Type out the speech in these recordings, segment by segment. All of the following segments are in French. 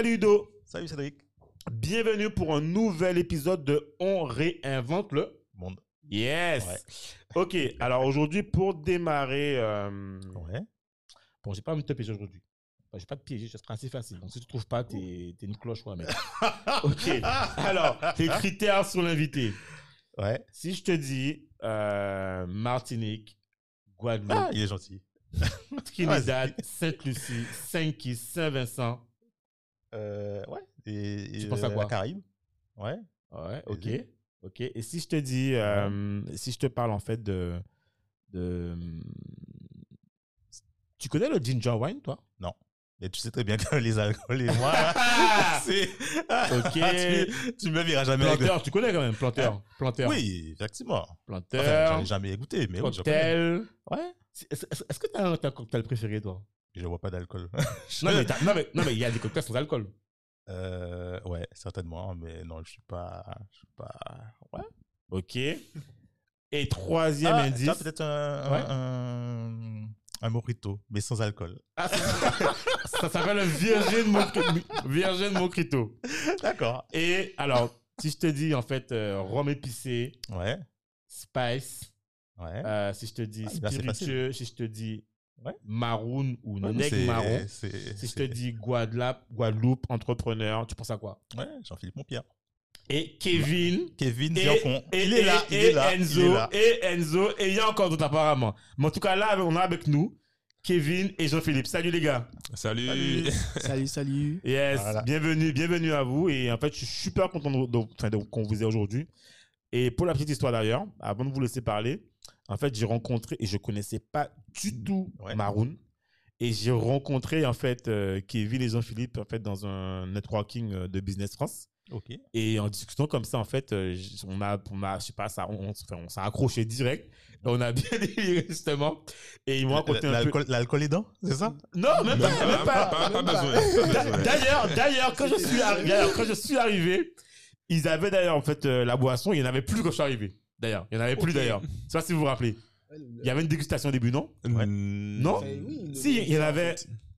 Salut Do, Salut Cédric. bienvenue pour un nouvel épisode de On réinvente le Monde. Yes. Ok, alors aujourd'hui pour démarrer, euh, Ouais. bon j'ai pas envie de te piéger aujourd'hui. Enfin, J'ai pas de piéger, ce sera assez facile. Donc si tu trouves pas, t'es t'es une cloche quoi mec. ok, alors les critères sur l'invité. Ouais. Si je te dis euh, Martinique, Guadeloupe, Ah, il est gentil. Trinidad, Sainte-Lucie, Saint-Kitts, Saint-Vincent. Euh, ouais. Et, Tu et, penses à euh, quoi? La Caraïbe. Ouais. Ouais, ok. Vas-y. Ok. Et si je te dis, euh, si je te parle en fait de, de, tu connais le ginger wine, toi? Et tu sais très bien que les alcools et moi, c'est. Ok. tu, tu me verras jamais. avec Planteur, tu connais quand même planteur, planteur. Oui, effectivement. Enfin, Planteur. j'en ai jamais goûté, mais. Ouais. Est-ce que tu as t'as un cocktail préféré, toi? Je bois pas d'alcool. non mais, non, mais, non, mais il y a des cocktails sans alcool. Euh, ouais, certainement, mais non, je suis pas. Je suis pas. Ouais. Ok. Et troisième Ah, indice. peut-être un, Ouais. un, un, un mojito, mais sans alcool. Ah, ça s'appelle un virgin virgin moquito. D'accord. Et alors, si je te dis en fait euh, rhum épicé, Ouais. spice, Ouais. euh, si je te dis Ah, spiritueux, si je te dis Ouais. maroon ou Ouais, c'est- marron, si je te dis Guadeloupe, Guadeloupe, entrepreneur, tu penses à quoi? Ouais, Jean-Philippe Montpierre. Et Kevin. Kevin Et, et- il est là, et- il est là, il Enzo, est là. et Enzo, et il y a encore d'autres apparemment. Mais en tout cas, là, on a avec nous Kevin et Jean-Philippe. Salut les gars. Salut. Salut. Salut, salut. Yes, Voilà. bienvenue, bienvenue à vous. Et en fait, je suis super content de- de- enfin, de- qu'on vous ait aujourd'hui. Et pour la petite histoire d'ailleurs, avant de vous laisser parler, en fait, j'ai rencontré, et je connaissais pas du tout Ouais. Maroon. Et j'ai rencontré en fait euh, Kevin et Jean-Philippe en fait dans un networking euh, de Business France. Ok. Et en discutant comme ça, en fait, euh, on a, on a, je sais pas, ça, on, on, enfin, on s'est accroché direct. On a bien déliré justement. Et ils m'ont raconté un peu. L'alcool est dedans, c'est ça? Non, même pas, même pas. Pas, pas même pas. besoin. pas D'a- besoin. D'ailleurs, d'ailleurs, quand je suis arri- d'ailleurs, quand je suis arrivé, ils avaient d'ailleurs en fait euh, la boisson. Il y en avait plus quand je suis arrivé. D'ailleurs, il y en avait plus d'ailleurs. Je sais pas si vous vous rappelez. Il y avait une dégustation au début, non Ouais. Non Enfin, oui, Si, il y en avait.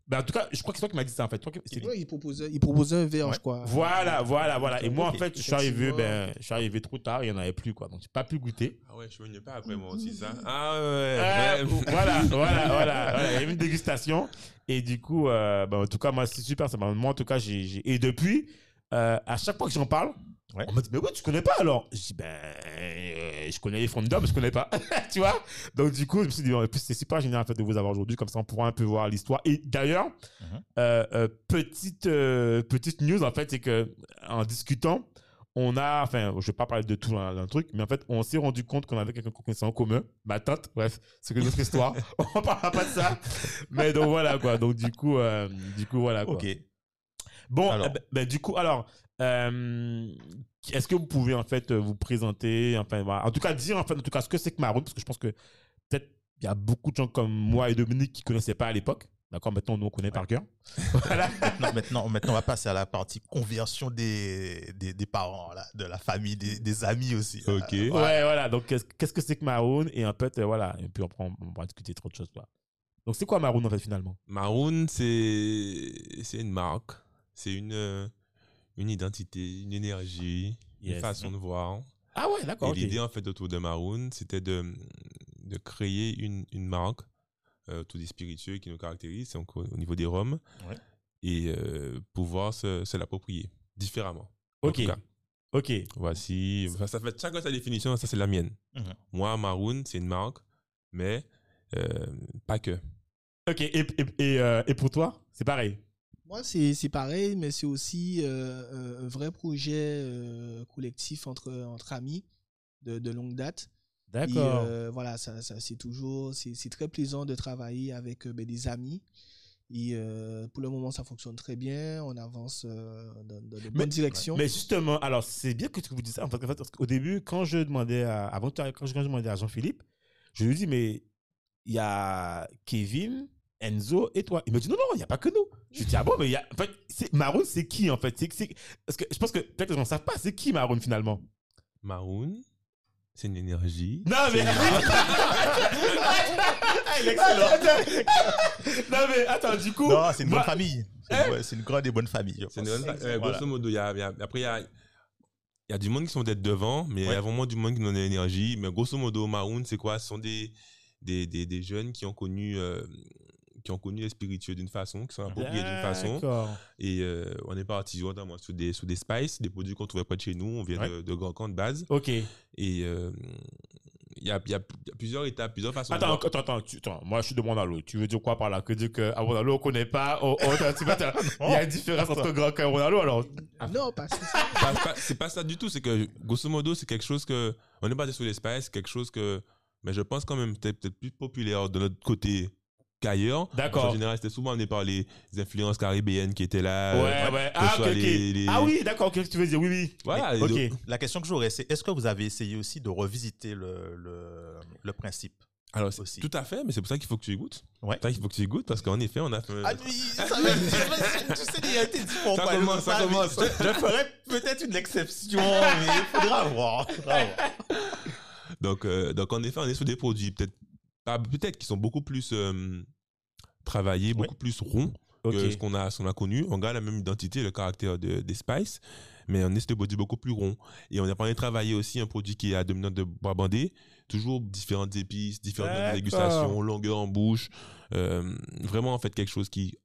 Ben, en tout cas, je crois que c'est toi qui m'as dit ça en fait. Toi qui- Ouais, il, proposait, il proposait un verre, Ouais. je crois. Voilà, voilà, voilà. Et moi, en fait, je suis arrivé, ben, je suis arrivé trop tard. Il y en avait plus quoi. Donc, j'ai pas pu goûter. Ah ouais, je suis venu pas après moi aussi, ça. Ah Euh, ouais. ouais. voilà, voilà, voilà, voilà. Il y a eu une dégustation. Et du coup, euh, ben, en tout cas, moi, c'est super. Ça moi, en tout cas, j'ai. j'ai- Et depuis, euh, à chaque fois que j'en parle, Ouais. on m'a dit, mais ouais, tu connais pas alors Je dis, ben, euh, je connais les fonds d'hommes, je connais pas. tu vois? Donc, du coup, je me suis dit, en plus, c'est super génial en fait, de vous avoir aujourd'hui. Comme ça, on pourra un peu voir l'histoire. Et d'ailleurs, Mhm. euh, euh, petite, petite news, en fait, c'est que en discutant, on a, enfin, je vais pas parler de tout un, un truc, mais en fait, on s'est rendu compte qu'on avait quelqu'un qu'on connaissait en commun, ma tante, bref, c'est une autre histoire. on parlera pas de ça. Mais donc voilà, quoi. Donc, du coup, euh, du coup, voilà, quoi. Ok. Bon, Alors. eh ben, ben, du coup, alors, euh, est-ce que vous pouvez en fait vous présenter, enfin, en tout cas dire en fait, en tout cas, ce que c'est que Maroon, parce que je pense que peut-être il y a beaucoup de gens comme moi et Dominique qui connaissaient pas à l'époque. D'accord, maintenant nous on connaît par cœur. voilà. Maintenant, maintenant, maintenant, on va passer à la partie conversion des, des, des parents, là, de la famille, des, des amis aussi. Ok. Euh, Ouais, voilà. Donc qu'est-ce qu'est-ce que c'est que Maroon? Et en fait, euh, voilà. Et puis après, on, on va discuter trop de choses. Quoi. Donc c'est quoi Maroon en fait finalement? Maroon, c'est c'est une marque, c'est une euh, une identité, une énergie, Yes. une façon de voir. Ah ouais, Et d'accord. ok. l'idée en fait autour de Maroon, c'était de de créer une une marque euh, autour des spiritueux qui nous caractérisent, donc au, au niveau des Ouais. et euh, pouvoir se, se l'approprier différemment. En Ok. tout cas, Ok. Voici, enfin, ça fait chacun sa définition, ça c'est la mienne. Mhm. Moi, Maroon, c'est une marque, mais euh, pas que. Ok. Et, et, et, euh, et pour toi, c'est pareil? Moi, c'est pareil, mais c'est aussi euh, un vrai projet euh, collectif entre, entre amis de, de longue date. D'accord. euh, voilà, ça, ça, c'est toujours, c'est très plaisant de travailler avec euh, ben, des amis Et euh, pour le moment, ça fonctionne très bien. On avance euh, dans, dans de Mais- bonnes directions. Mais justement, alors c'est bien que tu vous dises ça. En fait, qu'au début, quand je demandais à, avant quand je, quand je demandais à Jean-Philippe, je lui dis mais il y a Kevin, Enzo et toi. Il me dit non non, il n'y a pas que nous. Je lui dis ah bon mais il y a en fait Maroon c'est qui en fait? C'est parce que je pense que peut-être que les gens ne savent pas c'est qui Maroon finalement? Maroon, c'est une énergie. Non mais Ah, il est excellent. non mais attends du coup Non, c'est une bonne famille. C'est une, c'est une grande et bonne famille. C'est une euh. Grosso modo, y a, y après, il y a, il y a du monde qui sont peut-être devant, mais il y Ouais. a vraiment du monde qui donne de l'énergie. Mais grosso modo, Maroon, c'est quoi? Ce sont des, des, des, des jeunes qui ont connu. euh, qui ont connu les spiritueux d'une façon, qui sont appropriés d'une façon. Et euh, on est parti notamment sur des, sur des spices, des produits qu'on trouvait près de chez nous. On vient Ouais. de, de Grand Camp de base. Ok. Et euh, il y, a, il y a plusieurs étapes, plusieurs façons de Attends, voir. attends, attends, tu- attends, moi je suis de Mondalo. Tu veux dire quoi par là? Que dire qu'à Mondalo on connaît pas? Oh, oh, Il y a une différence entre Grand Camp et Mondalo alors Non, parce que Pas- pas- c'est pas ça du tout. C'est que, grosso modo, c'est quelque chose que. On est basé sur l'espace, quelque chose que. Mais je pense quand même peut-être plus populaire de notre côté qu'ailleurs. D'accord. En général, c'était souvent amené par les influences caribéennes qui étaient là. euh, Ouais, ouais. que Ah, ce soit ok, ok. les- les- Ah oui, d'accord, qu'est-ce que tu veux dire Oui, oui. Voilà. Ok. La question que j'aurais, c'est est-ce que vous avez essayé aussi de revisiter le, le, le principe Alors, c'est- aussi? tout à fait, mais c'est pour ça qu'il faut que tu y goûtes. Ouais. C'est pour ça qu'il faut que tu y goûtes parce qu'en effet, on a fait. Ah oui, ça va, tu sais, il a été dit pour Ça pas commence, ça commence. Je, je ferais peut-être une exception, mais il faudra voir. faudra voir. Donc, euh, donc, en effet, on est sur des produits peut-être pas- peut-être qui sont beaucoup plus euh, travaillés, beaucoup plus ronds que ce qu'on a, ce qu'on a connu. On garde la même identité, le caractère de- des spices, mais on est sur des produits beaucoup plus ronds. Et on a parlé de travailler aussi un produit qui est à dominante de bois bandé, toujours différentes épices, différentes dégustations, longueur en bouche. Euh, vraiment, en fait, quelque chose qui.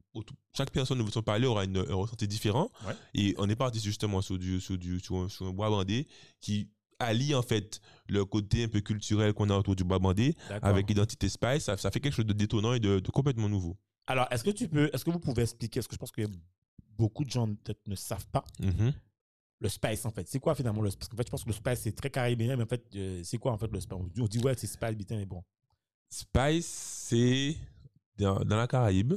Chaque personne de son parler aura une, un ressenti différent. Ouais. Et on est parti justement sur, du, sur, du, sur, un, sur un bois bandé qui allie en fait le côté un peu culturel qu'on a autour du bois bandé avec l'identité spice. Ça, ça fait quelque chose de détonnant et de, de complètement nouveau. Alors, est-ce que tu peux, est-ce que vous pouvez expliquer, parce que je pense que beaucoup de gens peut-être ne savent pas Mhm. le spice en fait. C'est quoi finalement le spice Parce qu'en fait, je pense que le spice c'est très caribéen, mais en fait, euh, c'est quoi en fait le spice On dit- On dit ouais, c'est spice, putain, mais bon. Spice, c'est dans, dans la Caraïbe.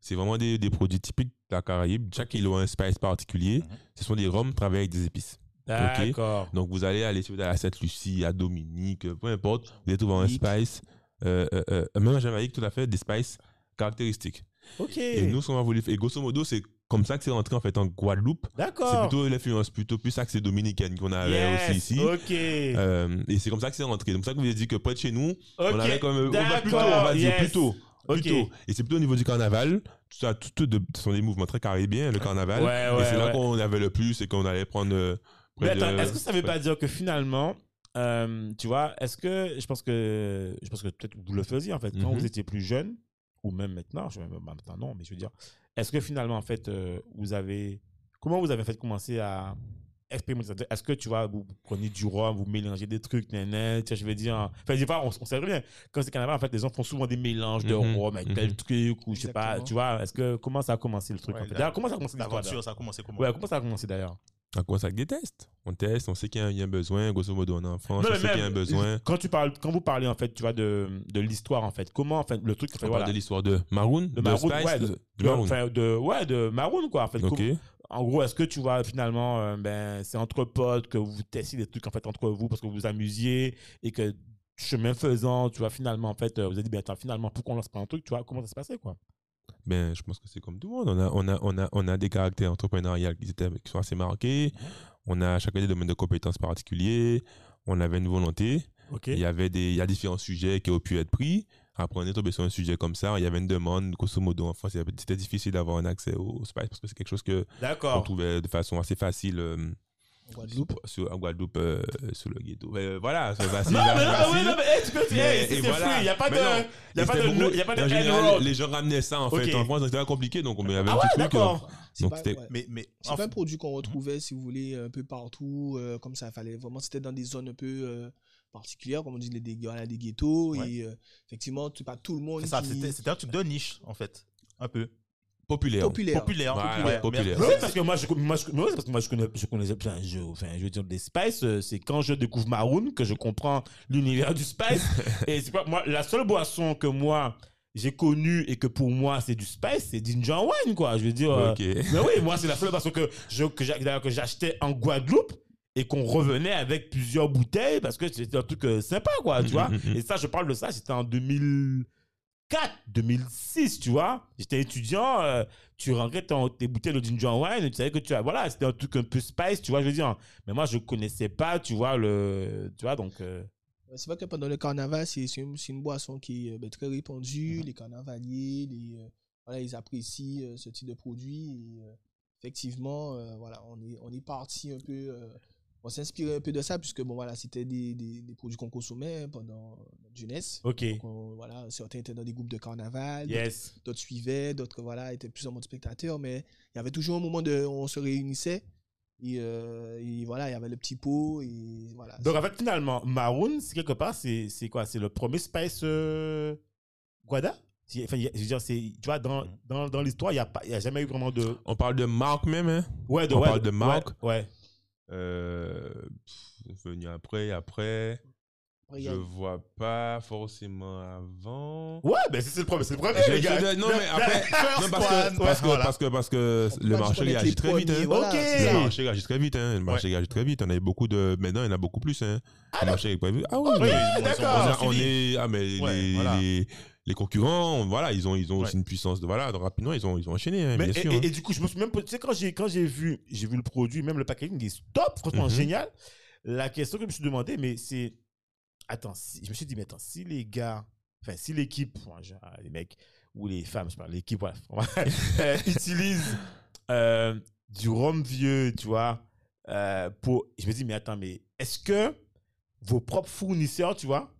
C'est vraiment des, des produits typiques de la Caraïbe. Chaque île a un spice particulier. Mhm. Ce sont des rhums travaillés avec des épices. D'accord. Donc vous allez aller sur à Sainte-Lucie, à Dominique, peu importe, vous allez trouver un spice, euh, euh, euh, même en Jamaïque, tout à fait, des spices caractéristiques. Ok. Et nous, ce qu'on a voulu faire, et grosso modo, c'est comme ça que c'est rentré en fait en Guadeloupe. C'est D'accord. plutôt l'influence plutôt plus axée dominicaine qu'on avait Yes, aussi ici. Ok. Euh, et c'est comme ça que c'est rentré. Donc, c'est ça que vous avez dit que près de chez nous, on avait comme on va plutôt, on va dire plutôt, plutôt. Et c'est plutôt au niveau du carnaval. Tout ça, tout, tout de- ce sont des mouvements très caribéens, le carnaval. Ouais, et c'est là ouais. qu'on avait le plus et qu'on allait prendre. euh, Mais attends, est-ce que ça veut pas dire que finalement, euh, tu vois, est-ce que je pense que je pense que peut-être vous le faisiez en fait quand Mhm. vous étiez plus jeune ou même maintenant, je même maintenant non, mais je veux dire, est-ce que finalement en fait euh, vous avez comment vous avez fait commencer à expérimenter ça? Est-ce que tu vois, vous prenez du rhum, vous mélangez des trucs, vois, je veux dire, enfin, des fois, on, on sait rien. Quand c'est carnaval, en fait, les gens font souvent des mélanges de Mhm, rhum avec mhm. tel truc, ou je sais pas, tu vois, est-ce que, comment ça a commencé le truc, Ouais, en fait D'ailleurs, comment ça a commencé l'histoire ça a commencé comment? Ouais, comment ça a commencé d'ailleurs? On commence avec des tests. On teste, on sait qu'il y a- un besoin. Grosso modo, on est en France, Non, on sait qu'il y a un besoin. Quand tu parles, quand vous parlez en fait, tu vois de, de l'histoire en fait, comment en fait le truc, en fait, On voilà, parle de l'histoire de Maroon, de Maroon, Spice, ouais, de, de, de de- Maroon. enfin, de, ouais, de Maroon quoi. En fait, Ok. Comme- en gros, est-ce que tu vois finalement, euh, ben, c'est entre potes que vous testiez des trucs en fait entre vous parce que vous vous amusiez et que chemin faisant, tu vois finalement en fait, euh, vous avez dit ben attends, finalement pourquoi on lance pas un truc, tu vois comment ça se passait quoi? Ben, je pense que c'est comme tout le monde. On a, on a, on a, on a des caractères entrepreneuriaux qui, étaient, qui sont assez marqués. On a chacun des domaines de compétences particuliers. On avait une volonté. Il y avait des, il y a différents sujets qui ont pu être pris. Après, on est tombé sur un sujet comme ça. Il y avait une demande, grosso modo, en France. C'était difficile d'avoir un accès au spice parce que c'est quelque chose que on trouvait de façon assez facile euh, En Guadeloupe. sur, en Guadeloupe, euh, sur le ghetto. Ben, voilà, c'est facile. Non, mais non, facile. ouais, non, mais hey, tu peux, Mais- hey, et c'est voilà. il n'y a pas de, Mais non. il y a pas c'était de, beaucoup- il y a pas de en end général, road. les gens ramenaient ça en fait. En France, c'était compliqué, donc on avait Ah un ouais, petit truc. euh, Donc, pas, ouais. Mais, mais C'est pas un produit qu'on retrouvait, si vous voulez, un peu partout, euh, comme ça. Fallait vraiment, c'était dans des zones un peu euh, particulières, comme on dit, les, des, ghettos. Ouais. Et euh, effectivement, c'est pas tout le monde c'est ça, qui c'était c'était un truc de niche, en fait. Un peu. Populaire. populaire. Populaire. Voilà, populaire. parce que moi, je, moi, je, parce que moi, je connais, je connais plein de jeux. Enfin, je veux dire, des Spice, euh, c'est quand je découvre Maroon que je comprends l'univers du Spice. et c'est pas, moi, la seule boisson que moi, j'ai connu et que pour moi c'est du spice, c'est ginger wine quoi. Je veux dire. euh, mais oui, moi c'est la seule façon que je que j'a- d'ailleurs, que j'achetais en Guadeloupe et qu'on revenait avec plusieurs bouteilles parce que c'était un truc euh, sympa quoi, tu vois. Et ça, je parle de ça, c'était en 2004, 2006, tu vois. J'étais étudiant, euh, tu rentrais ton- tes bouteilles de ginger wine, tu savais que tu as, voilà, c'était un truc un peu spice, tu vois, je veux dire. Mais moi, je connaissais pas, tu vois, le, tu vois, donc. euh, C'est vrai que pendant le carnaval, c'est une, boisson qui est euh, ben, très répandue. Les carnavaliers, les, euh, voilà, ils apprécient ce type de produit. Et, effectivement, voilà, on est, on est parti un peu. On s'inspirait un peu de ça, puisque bon, voilà, c'était des, des, des produits qu'on consommait pendant notre jeunesse. Ok. Donc, on- voilà, certains étaient dans des groupes de carnaval, d'autres- Yes. d'autres suivaient, d'autres voilà, étaient plus en mode spectateur, mais il y avait toujours un moment de, où on se réunissait. Et, euh, et voilà, il y avait le petit pot. Et voilà, Donc en fait, finalement, Maroon, c'est quelque part, c'est c'est quoi? C'est le premier spice euh, Guada Enfin, je veux dire, c'est, tu vois, dans, dans, dans l'histoire, il n'y a, pas- il y a jamais eu vraiment de. On parle de marque même, hein? Ouais, de, On ouais, parle de marque. Ouais. ouais. Euh, pff, venu après, après. Je vois pas forcément avant. Ouais, ben c'est le premier, c'est le premier, Je- les gars. je- non, mais après, non, parce que, parce que, Voilà. parce que, parce que le dire marché est réagit très vite. Hein. voilà, Ok. c'est Le marché réagit très vite. Hein. Le marché réagit très vite. On a eu beaucoup de. Maintenant, il y en a beaucoup plus. Hein. le marché très vite. Ah oui, Ok, mais- ils ont- d'accord. on, on est. Ah, mais Ouais, les, voilà. les, les concurrents, voilà, ils ont, ils ont aussi Ouais. une puissance de. Voilà, donc rapidement, ils ont, ils ont enchaîné, hein, Mais- bien et, sûr. et- hein. et du coup, je me suis même tu sais, quand j'ai, quand j'ai vu, j'ai vu le produit, même le packaging, il est top, franchement Mhm. génial. La question que je me suis demandé, mais c'est, attends, si- je me suis dit, mais attends, si les gars, enfin, si l'équipe, les mecs, ou les femmes, je parle, l'équipe, bref, euh, utilisent euh, du rhum vieux, tu vois, euh, pour, je me dis, mais attends, mais est-ce que vos propres fournisseurs, tu vois,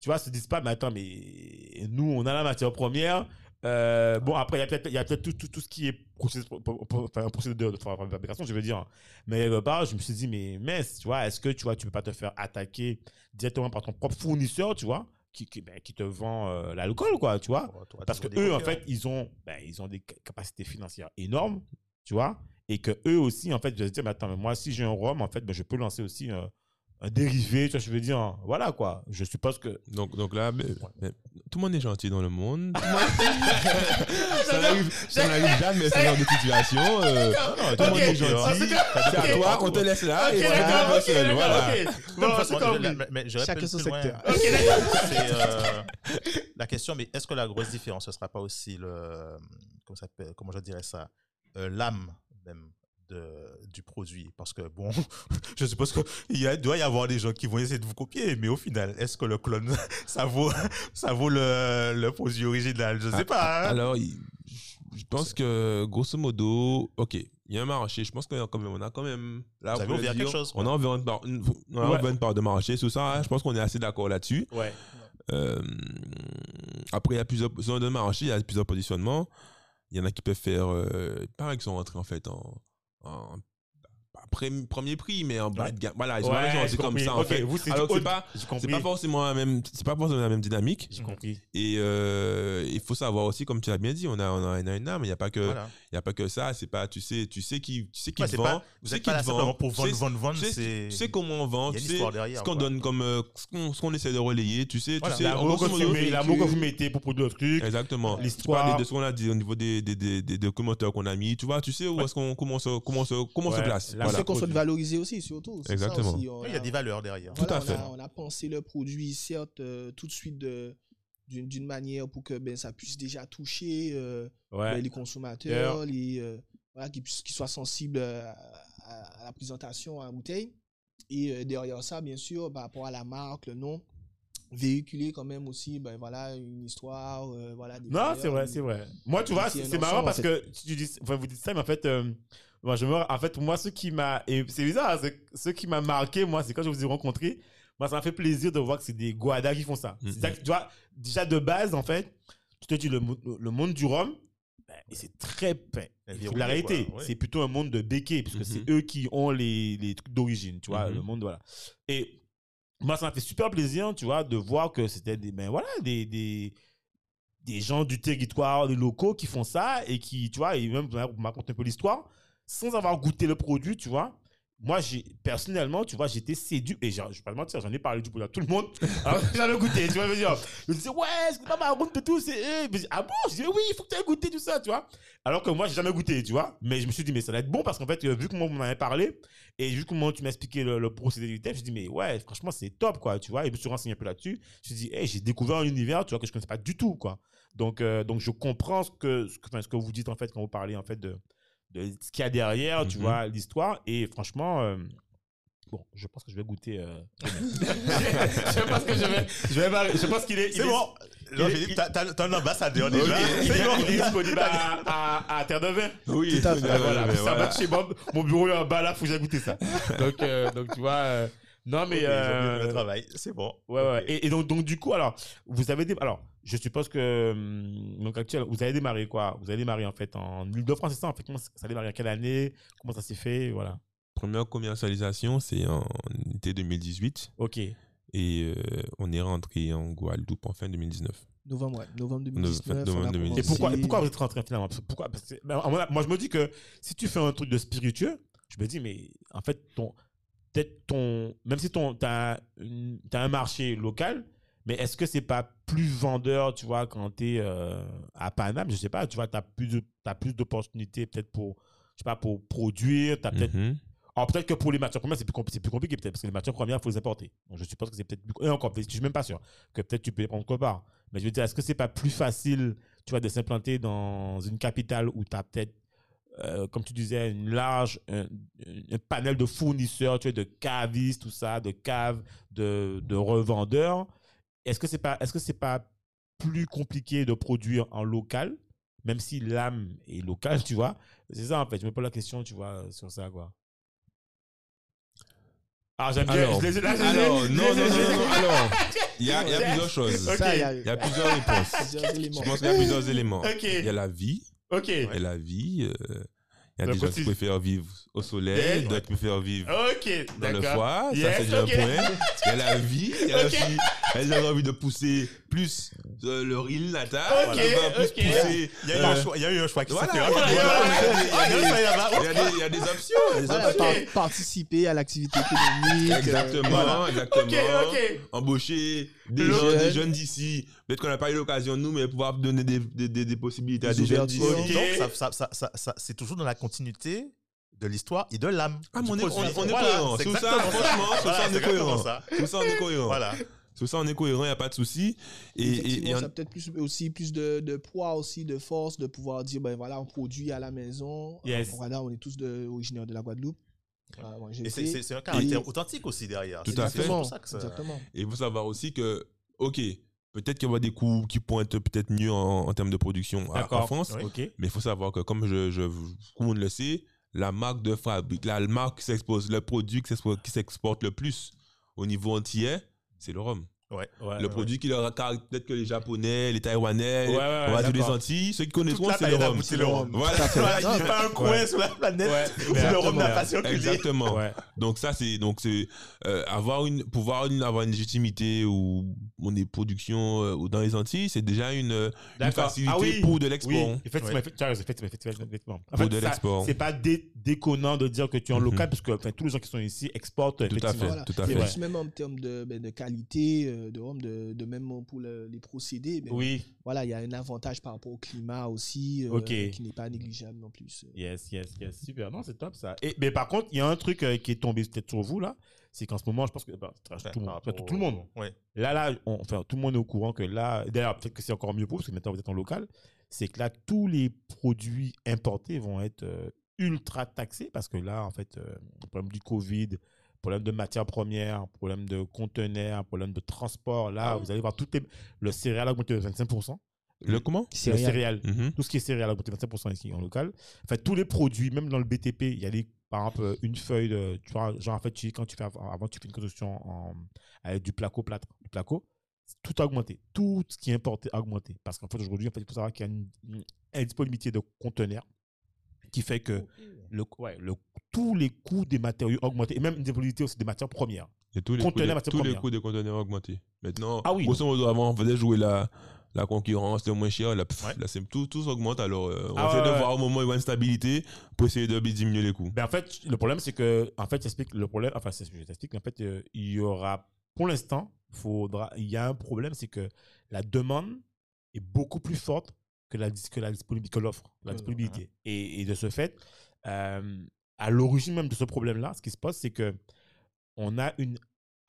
tu vois, se disent pas, mais attends, mais nous, on a la matière première. Euh, bon, après, il y a peut-être il y a peut-être tout, tout, tout ce qui est procédé, enfin, procédure de fabrication, je veux dire. Mais quelque part, je me suis dit, mais mince, tu vois, est-ce que tu vois, tu peux pas te faire attaquer directement par ton propre fournisseur, tu vois, qui, qui, ben, qui te vend euh, l'alcool, quoi, tu vois? Toi, Parce que eux, en fait, ils ont, ben, ils ont des ca- capacités financières énormes, tu vois, et que eux aussi, en fait, je me dis, mais attends, mais moi, si j'ai un rhum, en fait, ben, je peux lancer aussi un, un dérivé, tu vois, je veux dire, voilà, quoi. Je suppose que. Donc, donc là, mais- mais tout le monde est gentil dans le monde. Ah, ça n'arrive jamais, ce genre de situation. euh, Non, tout le monde est Ah, gentil. c'est C'est à toi, on te laisse là. Ok, et Voilà. ok. De Bon, toute façon, c'est compris. la- la- mais j'aurais Chacun son secteur. C'est euh, la question, mais est-ce que la grosse différence, ce sera pas aussi le, comment ça comment je dirais ça, euh, l'âme même? De, du produit Parce que bon, je suppose qu'il doit y avoir des gens qui vont essayer de vous copier, mais au final, est-ce que le clone, ça vaut, ça vaut le, le produit original? Je sais Ah, pas. hein. Alors, je pense que, grosso modo, ok, il y a un marché. Je pense qu'on a quand même, on a quand même, là, Vous on dire, quelque chose, On a ouvert une part, une- on a Ouais. une part de marché, tout ça. hein, Je pense qu'on est assez d'accord là-dessus. Ouais. Euh, après, il y a plusieurs zones de marché, il y a plusieurs positionnements. Il y en a qui peuvent faire, euh, pareil, qui sont rentrés en fait en, en pas pré- premier prix, mais en bas de gamme. Voilà, Ouais, lancés comme ça en Ok, fait. vous, c'est Alors c'est pas, c'est pas forcément la même, c'est pas forcément la même dynamique. J'ai compris. Et euh, il faut savoir aussi, comme tu l'as bien dit, on a, on a, on a une âme, il n'y a pas que, Voilà. il y a pas que ça. C'est pas, tu sais, tu sais qui, tu sais qui Ouais, c'est vend, pas- tu vous sais n'êtes qui pas vend, pour vendre, vendre, vendre. tu sais, c'est- tu sais comment on vend, y tu sais derrière, ce qu'on donne comme, euh, ce qu'on, ce qu'on essaie de relayer, tu sais, Voilà. tu sais, L'amour que vous mettez- pour produire le truc. Exactement. L'histoire. De ce qu'on a dit au niveau des, des, des, documentaires qu'on a mis. Tu vois, tu sais où est-ce qu'on comment comment se, comment se place. Voilà. qu'on soit produit. valorisé aussi, surtout. C'est ça Exactement. aussi, Il y a a- des valeurs derrière. Tout à fait. On a, on a pensé le produit, certes, euh, tout de suite de- d'une d'une manière pour que ben, ça puisse déjà toucher euh, Ouais. ben, les consommateurs, les, euh, voilà, qu'ils puissent- qu'ils soient sensibles à, à la présentation à la bouteille. Et euh, derrière ça, bien sûr, par rapport à la marque, le nom, véhiculer quand même aussi ben, voilà, une histoire. euh, voilà, des Non, c'est vrai, c'est vrai. Moi, tu vois, C'est marrant parce que tu dis, enfin, vous dites ça, mais en fait, euh, moi, je me, en fait, moi, ce qui m'a, et c'est bizarre, hein, c'est- ce qui m'a marqué, moi, c'est quand je vous ai rencontré, moi, ça m'a fait plaisir de voir que c'est des Guadas qui font ça. C'est-à-dire que, tu vois, déjà de base, en fait, tu te dis, le, le monde du rhum, et c'est très, ben, faut Verrouillé, l'arrêter. quoi, ouais. C'est plutôt un monde de béquets, parce que Mhm. c'est eux qui ont les, les trucs d'origine, tu vois, Mhm. le monde, voilà. Et moi, ça m'a fait super plaisir, tu vois, de voir que c'était des, ben voilà, des, des, des gens du territoire, des locaux qui font ça et qui, tu vois, et même pour m'a raconté un peu l'histoire, sans avoir goûté le produit, tu vois. moi, j'ai, personnellement, tu vois, j'étais séduit, et je vais pas te mentir, j'en ai parlé du produit à tout le monde. Alors, j'avais goûté, tu vois, je veux dire. Je me disais, ouais, c'est pas marron de tout, c'est, eh. Me ah bon? Je disais, oui, il faut que tu aies goûté tout ça, tu vois. Alors que moi, j'ai jamais goûté, tu vois. Mais je me suis dit, mais ça va être bon parce qu'en fait, euh, vu comment on m'en avait parlé, et vu comment tu m'as expliqué le, le procédé du thème, je me dis, mais ouais, franchement, c'est top, quoi, tu vois. Et je me suis renseigné un peu là-dessus. Je me suis dit, hey, j'ai découvert un univers, tu vois, que je connaissais pas du tout, quoi. Donc, euh, donc je comprends ce que, ce que, enfin, ce que vous dites, en fait, quand vous parlez, en fait, de, de ce qu'il y a derrière, tu Mhm. vois, l'histoire. Et franchement, euh, bon, je pense que je vais goûter. euh, je pense que je vais. Je, vais barrer- je pense qu'il est. il C'est est- bon. Jean-Philippe, t'as- un ambassadeur déjà. il C'est est, bon. il est disponible à, à, à Terre de Vin. Oui, Tout à fait. Voilà, ça va chez Bob. Mon bureau est en bas là, faut que j'aille goûter ça. Donc, euh, donc tu vois. euh, non, mais. Euh, le travail, c'est bon. Ouais. Et, et donc, donc, du coup, alors, vous avez dé- alors, je suppose que, hum, donc, actuel, vous avez démarré quoi? Vous avez démarré, en fait, en Ile-de-France, c'est ça? En fait, comment ça a démarré à quelle année? Comment ça s'est fait? Voilà. Première commercialisation, c'est en été 2018. Ok. Et euh, on est rentré en Guadeloupe en fin 2019. Novembre, ouais. Novembre Novembre 2019. on a 2019. Et pourquoi, et pourquoi vous êtes rentré finalement? Pourquoi Parce que, ben, moi, je me dis que si tu fais un truc de spiritueux, je me dis, mais en fait, ton, peut-être ton, même si ton, t'as, une- t'as un marché local, mais est-ce que c'est pas plus vendeur, tu vois, quand tu es à Paname? Je sais pas, tu vois, tu as plus, de, t'as plus d'opportunités peut-être pour, je sais pas, pour produire, tu as peut-être Mhm. alors peut-être que pour les matières premières, c'est plus, compli- plus compliqué peut-être, parce que les matières premières, il faut les importer. Donc je suppose que c'est peut-être plus... Et encore, je suis même pas sûr que peut-être tu peux les prendre quelque part. Mais je veux dire, est-ce que c'est pas plus facile, tu vois, de s'implanter dans une capitale où tu as peut-être, euh, comme tu disais, une large, un, un panel de fournisseurs, tu vois, de cavistes, tout ça, de caves, de, de revendeurs. Est-ce que c'est pas, est-ce que c'est pas plus compliqué de produire en local, même si l'âme est locale, tu vois? C'est ça en fait. Je me pose la question, tu vois, sur ça quoi. Ah, j'aime bien. Alors, je les ai- là, je les ai- alors, non, ai- non, non, non, alors, il y a, il y a plusieurs choses. Il y a, Il y a plusieurs réponses. Je pense qu'il y a plusieurs éléments. Il y a la vie. Ok. Il y a la vie. euh, il y a des gens qui préfèrent vivre au soleil, Ouais. d'autres préfèrent vivre Ok. dans le d'accord. foie. Ça, Yes, c'est déjà ok. un point. Il y a la vie. Il y a Ok. la fille. Elle a envie de pousser plus euh, le riz natal. Ok, Elle va plus pousser. Il y a eu euh, un choix- il y a eu un choix qui s'est Voilà, fait. voilà, voilà, Ah, il y a des- il y a des options. il y a des Voilà, options. par- participer à l'activité économique. euh, Exactement, voilà. exactement. Embaucher des gens, des jeunes d'ici. Peut-être qu'on n'a pas eu l'occasion, nous, mais pouvoir donner des, des, des, des possibilités à Des jeunes d'ici. ouvertures. Donc, Ok. ça, ça, ça, ça, ça- c'est toujours dans la continuité de l'histoire et de l'âme. Ah, mais on est, on, on est Voilà, cohérent. c'est Sur ça, franchement, Voilà, ça, on est cohérent. ça. Sur ça, on est cohérent. Voilà. Sur ça, on est cohérent, il n'y a pas de souci. Et, et, et on- ça a peut-être plus, aussi plus de, de poids aussi, de force, de pouvoir dire, ben voilà, on produit à la maison. Yes. Voilà, on est tous de, originaires de la Guadeloupe. J'ai Et c'est- un caractère authentique aussi derrière. Tout à fait. pour Exactement. ça que ça- Exactement. et il faut savoir aussi que, OK, peut-être qu'il y aura des coûts qui être peut-être mieux en, en termes de production à- en. France. Oui. Mais il faut savoir que, comme je, je, tout le monde le sait, la marque de fabrique, la marque qui s'expose, le produit qui s'exporte, qui s'exporte le plus au niveau entier, c'est le rhum. Ouais. Ouais, le ouais. produit qui leur peut-être que les Japonais, les Taïwanais, Ouais, ouais, on va dire les. Antilles, ceux qui la c'est le rhum. goûté le rhum. Voilà. Il n'y a pas un coin Ouais. sur la planète Ouais, où le rhum n'a exactement. pas circulé. Exactement. Ouais. Donc ça c'est donc c'est euh, avoir une pouvoir une, avoir une légitimité où on est production euh, ou dans les Antilles, c'est déjà une, euh, une facilité Ah oui. pour de l'export. Oui, effectivement, Ouais. effectivement, Pour fait, de l'export. C'est pas dé- déconnant de dire que tu es en Mhm. local, parce que enfin, tous les gens qui sont ici exportent Tout à fait, tout à fait. Même en termes de, ben, de euh, de rhum, de, de même pour le- les procédés, Oui, voilà, il y a un avantage par rapport au climat aussi, euh, qui n'est pas négligeable non plus. yes, yes, yes, super. Non, c'est top ça. Et, mais par contre, il y a un truc euh, qui est tombé peut-être sur vous là, c'est qu'en ce moment, je pense que bah, tout, le monde, tout, tout le Ouais. là, là, on- enfin, tout le monde est au courant que là, d'ailleurs, peut-être que c'est encore mieux pour vous, parce que maintenant vous êtes en local, c'est que là, tous les produits importés vont être euh, ultra taxés, parce que là, en fait, euh, problème du Covid, problème de matières premières, problème de conteneurs, problème de transport, là, vous allez voir, tout est, le céréal a augmenté de 25%. Le comment? Le céréal, Mhm. tout ce qui est céréales a augmenté de 25% ici en local. En fait, tous les produits, même dans le BTP, il y a des, par exemple, euh, une feuille de, tu vois, genre, en fait, tu, quand tu fais, avant, tu fais une construction en, avec du placo plâtre, du placo, tout a augmenté. Tout ce qui est importé a augmenté. Parce qu'en fait, aujourd'hui, en fait, il faut savoir qu'il y a une, une indisponibilité de conteneurs qui fait que le, ouais, le, tous les coûts des matériaux ont augmenté. Et même une disponibilité aussi des matières premières. Et tous les, coûts tous les coûts des conteneurs ont augmenté. Maintenant, Ah oui, grosso modo, avant, on faisait jouer la, la concurrence, le moins cher, là, pff, Ouais. tout, tout augmente. Alors, euh, on Ah essaie de voir au moment où il y a une stabilité pour essayer de diminuer les coûts. Ben, en fait, le problème, c'est que, en fait, j'explique le problème, enfin, c'est ce que je t'explique, en fait, euh, il y aura, pour l'instant, faudra, il y a un problème, c'est que la demande est beaucoup plus forte que la, que la disponibilité, que l'offre, la Ouais, disponibilité. Et, et de ce fait, euh, à l'origine même de ce problème-là, ce qui se passe, c'est que on a une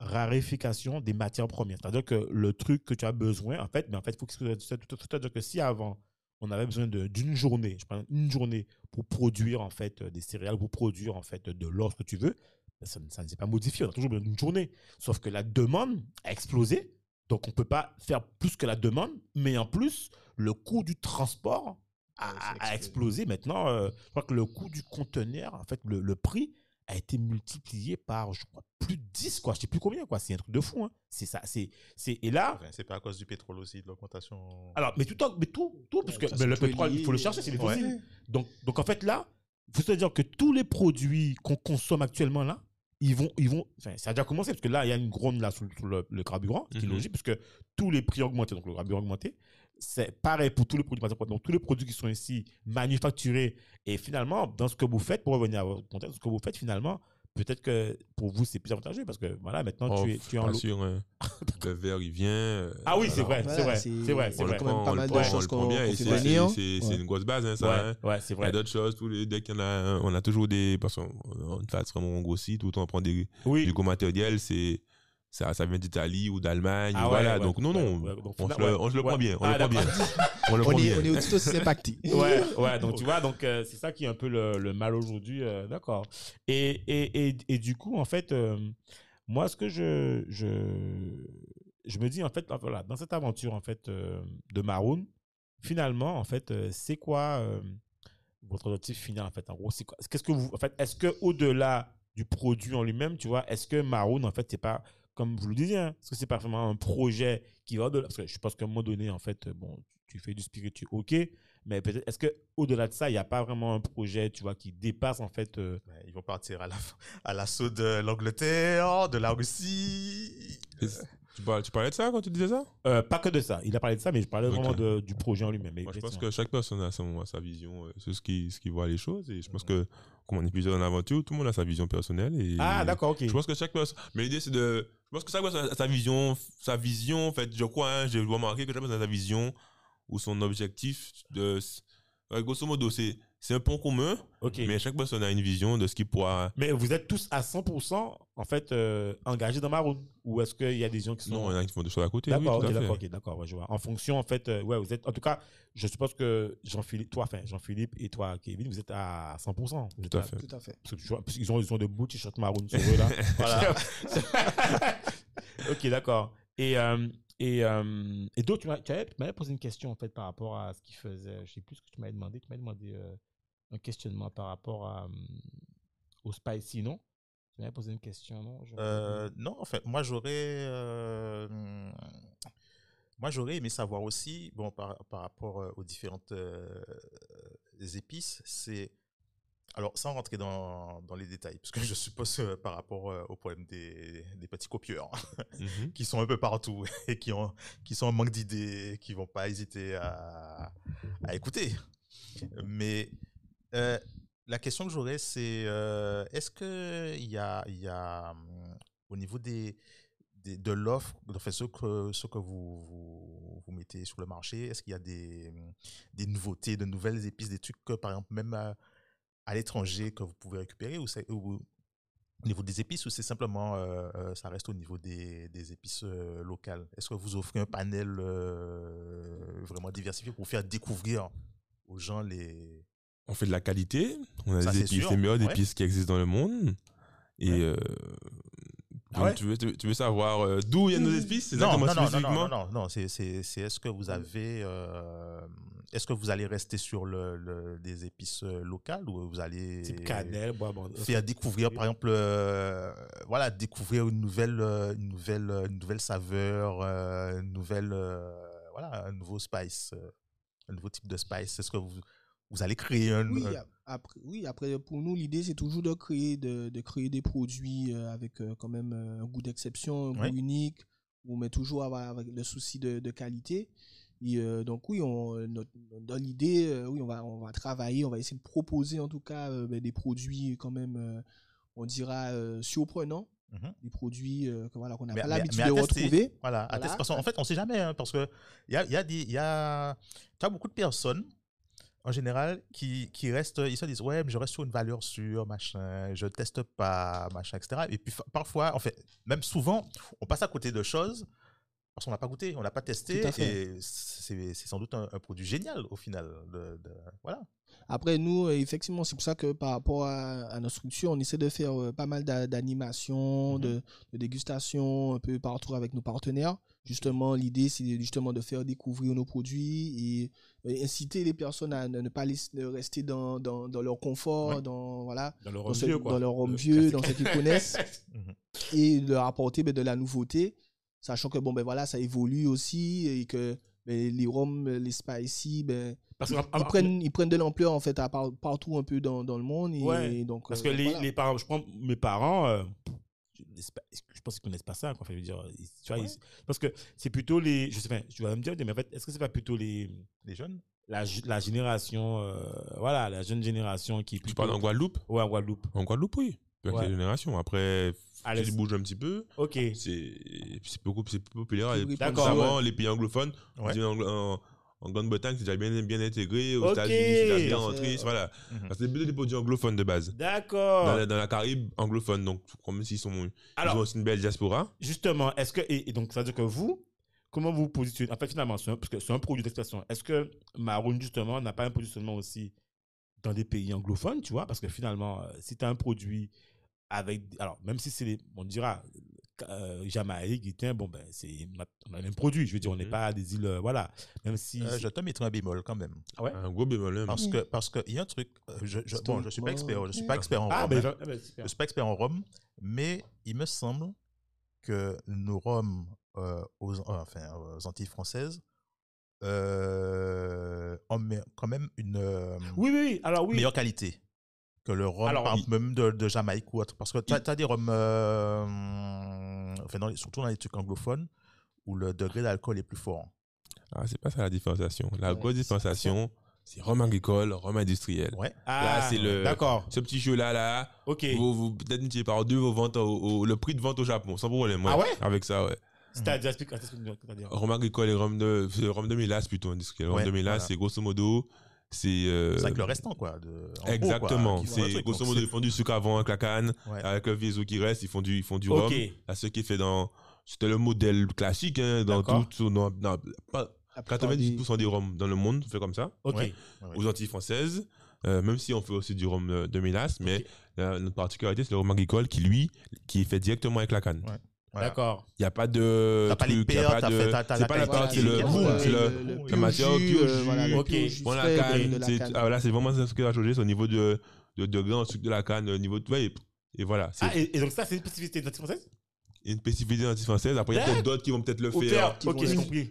raréfication des matières premières. C'est-à-dire que le truc que tu as besoin, en fait, mais en fait, il faut que c'est-à-dire que si avant, on avait besoin d'une journée, je prends une journée pour produire en fait euh, des céréales, pour produire en fait de l'or, ce que tu veux, ben, ça, ça ne s'est pas modifié. On a toujours besoin d'une journée. Sauf que la demande a explosé. Donc, on ne peut pas faire plus que la demande. Mais en plus, le coût du transport a, explosé. Maintenant, euh, je crois que le coût du conteneur, en fait, le, le prix a été multiplié par, je crois, plus de 10, quoi. Je sais plus combien, quoi. C'est un truc de fou, hein. C'est ça. C'est, c'est, et là, Enfin, c'est pas à cause du pétrole aussi, de l'augmentation. alors, mais tout, mais tout, tout parce que le pétrole, il faut le chercher, c'est les Ouais. Donc, donc, en fait, là, il faut se dire que tous les produits qu'on consomme actuellement, là, ils vont, ils vont, enfin, ça a déjà commencé, parce que là, il y a une gronde là sur, sur le, le carburant, ce qui est Mhm. logique, parce que tous les prix ont augmenté, donc le carburant a augmenté. C'est pareil pour tous les produits, donc tous les produits qui sont ici manufacturés. Et finalement, dans ce que vous faites, pour revenir à votre contexte, ce que vous faites finalement, peut-être que pour vous, c'est plus avantageux, parce que voilà, maintenant, Oh, tu es, tu es en lot. sûr, hein. le verre, il vient. euh, Ah oui, c'est vrai, c'est vrai, c'est- vrai, c'est On vrai. quand même pas on le mal de choses on qu'on- fait c'est- venir. une grosse base, hein, ça. Ouais, hein. ouais, c'est Il y vrai. a d'autres choses, tous les, dès qu'il y en a, on a toujours des, parce qu'on on a une phase vraiment on grossit, tout le temps on prend des, Oui. du gros matériel, c'est, ça, ça vient d'Italie ou d'Allemagne, Ah ouais, voilà. ouais, donc non, non, donc on, se le, ouais, on se le ouais. prend bien, on Ah, le prend bien. On le On prend est, bien. on est tout aussi impacté. ouais, ouais, donc tu vois, donc euh, c'est ça qui est un peu le, le mal aujourd'hui, euh, d'accord. Et, et, et, et du coup, en fait, euh, moi, ce que je, je, je me dis, en fait, voilà, dans cette aventure, en fait, euh, de Maroon, finalement, en fait, euh, c'est quoi euh, votre objectif final, en fait, en gros, c'est quoi Qu'est-ce que vous, en fait, est-ce que au-delà du produit en lui-même, tu vois, est-ce que Maroon, en fait, c'est pas, comme vous le disiez, hein, est-ce que c'est pas vraiment un projet qui va au-delà? Parce que je pense qu'à un moment donné, en fait, euh, bon, tu fais du spirituel, ok, mais peut-être, est-ce que au-delà de ça, il n'y a pas vraiment un projet, tu vois, qui dépasse, en fait, euh, Ouais, Ils vont partir à la- à l'assaut de l'Angleterre, de la Russie. Tu parlais, tu parlais de ça quand tu disais ça? Euh, pas que de ça. Il a parlé de ça, mais je parlais vraiment de- du projet en lui-même. Moi, je pense que chaque personne a son- a sa vision, euh, c'est ce qui, ce qui voit les choses. Et je pense que, comme on est plusieurs dans l'aventure, tout le monde a sa vision personnelle. Et Ah, d'accord, ok. Je pense que chaque personne. Mais l'idée, c'est de. Pense que chaque personne a sa vision. Sa vision, en fait, je crois, hein, j'ai remarqué que chaque personne a sa vision ou son objectif. De, grosso modo, c'est c'est un pont commun, Ok. mais chaque personne a une vision de ce qu'il pourra. Mais vous êtes tous à 100% en fait euh, engagés dans Maroon Ou est-ce qu'il y a des gens qui sont. Non, il y en a qui font des choses à côté. Oui, D'accord, fait. d'accord, d'accord, ouais, je vois. En fonction, en fait, euh, ouais, vous êtes. En tout cas, je suppose que Jean-Philippe, toi, enfin, Jean-Philippe et toi, Kevin, vous êtes à 100%. Vous êtes Tout à fait. Tout à fait. Parce que tu vois, parce qu'ils ont, ils ont de beaux t-shirts marron sur eux, là. Voilà. ok, d'accord. Et, euh, et, euh, et d'autres, tu m'avais posé une question, en fait, par rapport à ce qu'ils faisaient. Je sais plus ce que tu m'avais demandé. Tu m'avais demandé euh, un questionnement par rapport à, euh, au spicy, non Tu m'avais posé une question, non? Euh, non, en fait, moi j'aurais, euh, moi j'aurais aimé savoir aussi, bon, par, par rapport euh, aux différentes euh, épices, c'est, alors sans rentrer dans, dans les détails, parce que je suppose euh, par rapport euh, au problème des, des petits copieurs Mhm. qui sont un peu partout et qui ont, qui sont en manque d'idées, qui vont pas hésiter à, à écouter. Mais euh, la question que j'aurais, c'est euh, est-ce que il y a, y a hum, au niveau des, de l'offre, enfin, ce que, que vous, vous, vous mettez sur le marché, est-ce qu'il y a des, hum, des nouveautés, de nouvelles épices, des trucs que, par exemple, même à, l'étranger que vous pouvez récupérer ou, au niveau des épices ou c'est simplement, euh, ça reste au niveau des, des épices locales? Est-ce que vous offrez un panel vraiment diversifié pour faire découvrir aux gens les... On fait de la qualité. On a Ça, des c'est épices, sûr. les meilleures Ouais. épices qui existent dans le monde. Et. Ouais. euh, Ah donc, ouais tu, veux, tu, veux- tu veux savoir euh, d'où viennent nos épices? C'est Non, non, non, non, spécifiquement non, non, non, c'est, c'est, c'est est-ce que vous avez, euh, est-ce que vous allez rester sur le, le- des épices euh, locales ou vous allez Type cannelle, bois, bon, faire découvrir, par exemple, euh, voilà, découvrir une nouvelle, euh, une nouvelle, euh, une nouvelle saveur, euh, une nouvelle, euh, voilà, un nouveau spice, euh, un nouveau type de spice. Est-ce que vous, vous allez créer un, Oui, un- après, oui, après, pour nous, l'idée, c'est toujours de créer, de, de créer des produits euh, avec euh, quand même euh, un goût d'exception, un Oui. goût unique, ou mais toujours avoir, avec le souci de, de qualité. Et euh, donc oui, on, notre- dans l'idée, euh, oui, on va, on va travailler, on va essayer de proposer en tout cas euh, ben, des produits quand même, on dira, surprenants, Mhm. des produits que, voilà, qu'on n'a pas l'habitude de retrouver. Voilà, Voilà. Parce qu'en fait, on sait jamais, hein, parce que il y a, il y a des, y a, tu as beaucoup de personnes, en général, qui, qui restent, ils se disent, ouais, mais je reste sur une valeur sûre, machin, je teste pas, machin, etc. Et puis, parfois, en fait, même souvent, on passe à côté de choses parce qu'on n'a pas goûté, on n'a pas testé, et c'est sans doute un, un produit génial au final. De, de- voilà. Après, nous, euh, effectivement, c'est pour ça que par rapport à, à notre structure, on essaie de faire euh, pas mal d'a- d'animations, Mhm. de, de dégustations un peu partout avec nos partenaires. Justement, l'idée, c'est justement de faire découvrir nos produits et, et inciter les personnes à ne, pas laisser- rester dans, dans, dans leur confort, Ouais. dans, voilà, Dans leur homme vieux, dans leur homme vieux, dans ce qu'ils connaissent, Mhm. et leur apporter ben, de la nouveauté, sachant que bon, ben, voilà, ça évolue aussi et que ben, les rhums, les spicy, ben, Parce ils, prennent, ils prennent de l'ampleur en fait à part- partout un peu dans, dans le monde. Et, Ouais, donc, Parce euh, que les, voilà. les parents, je prends mes parents, euh, je, pense qu'ils connaissent pas ça. Quoi. Enfin, je veux dire, ils- tu vois, Ouais. ils- parce que c'est plutôt les. Je sais pas, tu vas me dire, mais en fait, est-ce que c'est pas plutôt les, Les jeunes? La, la génération, euh, voilà, la jeune génération qui est Tu plutôt. parles en Guadeloupe? Ouais, en Guadeloupe. En Guadeloupe, oui. Ouais. la génération. Après, Allez, tu bouges un petit peu. Ok. C'est c'est beaucoup c'est plus populaire. D'accord, les pays anglophones. On Ouais. dit en, en- en Grande-Bretagne, c'est déjà bien, bien intégré. Aux. États-Unis, c'est déjà bien entré. Voilà. Parce que c'est plutôt des produits anglophones de base. D'accord. Dans la, dans la Caraïbe anglophone, donc comme s'ils sont, ils ont aussi une belle diaspora. justement, est-ce que. Et, et donc, ça veut dire que vous, comment vous vous positionnez? En fait, finalement, c'est un- parce que c'est un produit d'expression. Est-ce que Maroon, justement, n'a pas un positionnement aussi dans des pays anglophones, tu vois? Parce que finalement, euh, si tu as un produit avec. Alors, même si c'est. les- On dira. Euh, Jamaïque, Guitain, bon, ben, c'est, on a le même produit. Je veux dire, on n'est Mhm. pas à des îles. euh, voilà. Même si. Euh, Je te mettrai un bémol quand même. Ah ouais? Un gros bémol. hein. Parce que parce que il y a un truc. euh, Je, je, bon, je suis pas expert. Je suis pas expert en Ah, rhum, ben, hein. ah, ben. Je suis pas expert en rhum, mais il me semble que nos rhums euh, aux, euh, enfin, aux Antilles françaises euh, ont quand même une euh, Oui, oui, oui. Alors, oui. meilleure qualité que le rhum, Alors, par il- exemple, même de, de Jamaïque ou autre. Parce que tu as, des rhums, euh, enfin, dans les- surtout dans les trucs anglophones, où le degré d'alcool est plus fort. Ah, c'est pas ça la différenciation. La Ouais, grosse différenciation, c'est rhum agricole, rhum industriel. Ouais. Ah, Là, c'est le- D'accord. Ce petit jeu-là, là, Ok. vous, vous peut-être multipliez par deux vos ventes au, au- le prix de vente au Japon, sans problème. Ah ouais? Avec ça, ouais. C'est-à-dire, explique- explique- c'est-à-dire. Rhum agricole et rhum de, c'est rhum de mélasse plutôt industriel. Rhum Ouais, de mélasse, voilà. c'est grosso modo, c'est. euh, C'est avec le restant, quoi. De, Exactement. C'est truc. grosso modo, c'est- ils font du sucre avant avec la canne, Ouais. avec le vieso qui reste, ils font du, ils font du rhum. Là, ce qui est fait dans. C'était le modèle classique, hein, dans D'accord. tout. Dans, dans- pas- La plupart 90% des rhums dans le monde, fait comme ça. Ok. Ouais. Aux Antilles françaises, euh, même si on fait aussi du rhum euh, de mélasse, mais euh, notre particularité, c'est le rhum agricole qui, lui, qui est fait directement avec la canne. Ouais. Voilà. D'accord. Il n'y a pas de. T'as pas les a pertes, t'as de- fait- C'est la pas la c'est est le boom, c'est le. la matière Ok. Bon, la canne, de la c'est ah, vraiment ce qui va changer, c'est au niveau de, sucre de la canne, au niveau de. et, voilà, c'est Ah, et, et donc ça, c'est une spécificité de l'Antilles française une spécificité anti-française. Après, il y a peut-être d'autres qui vont peut-être le faire.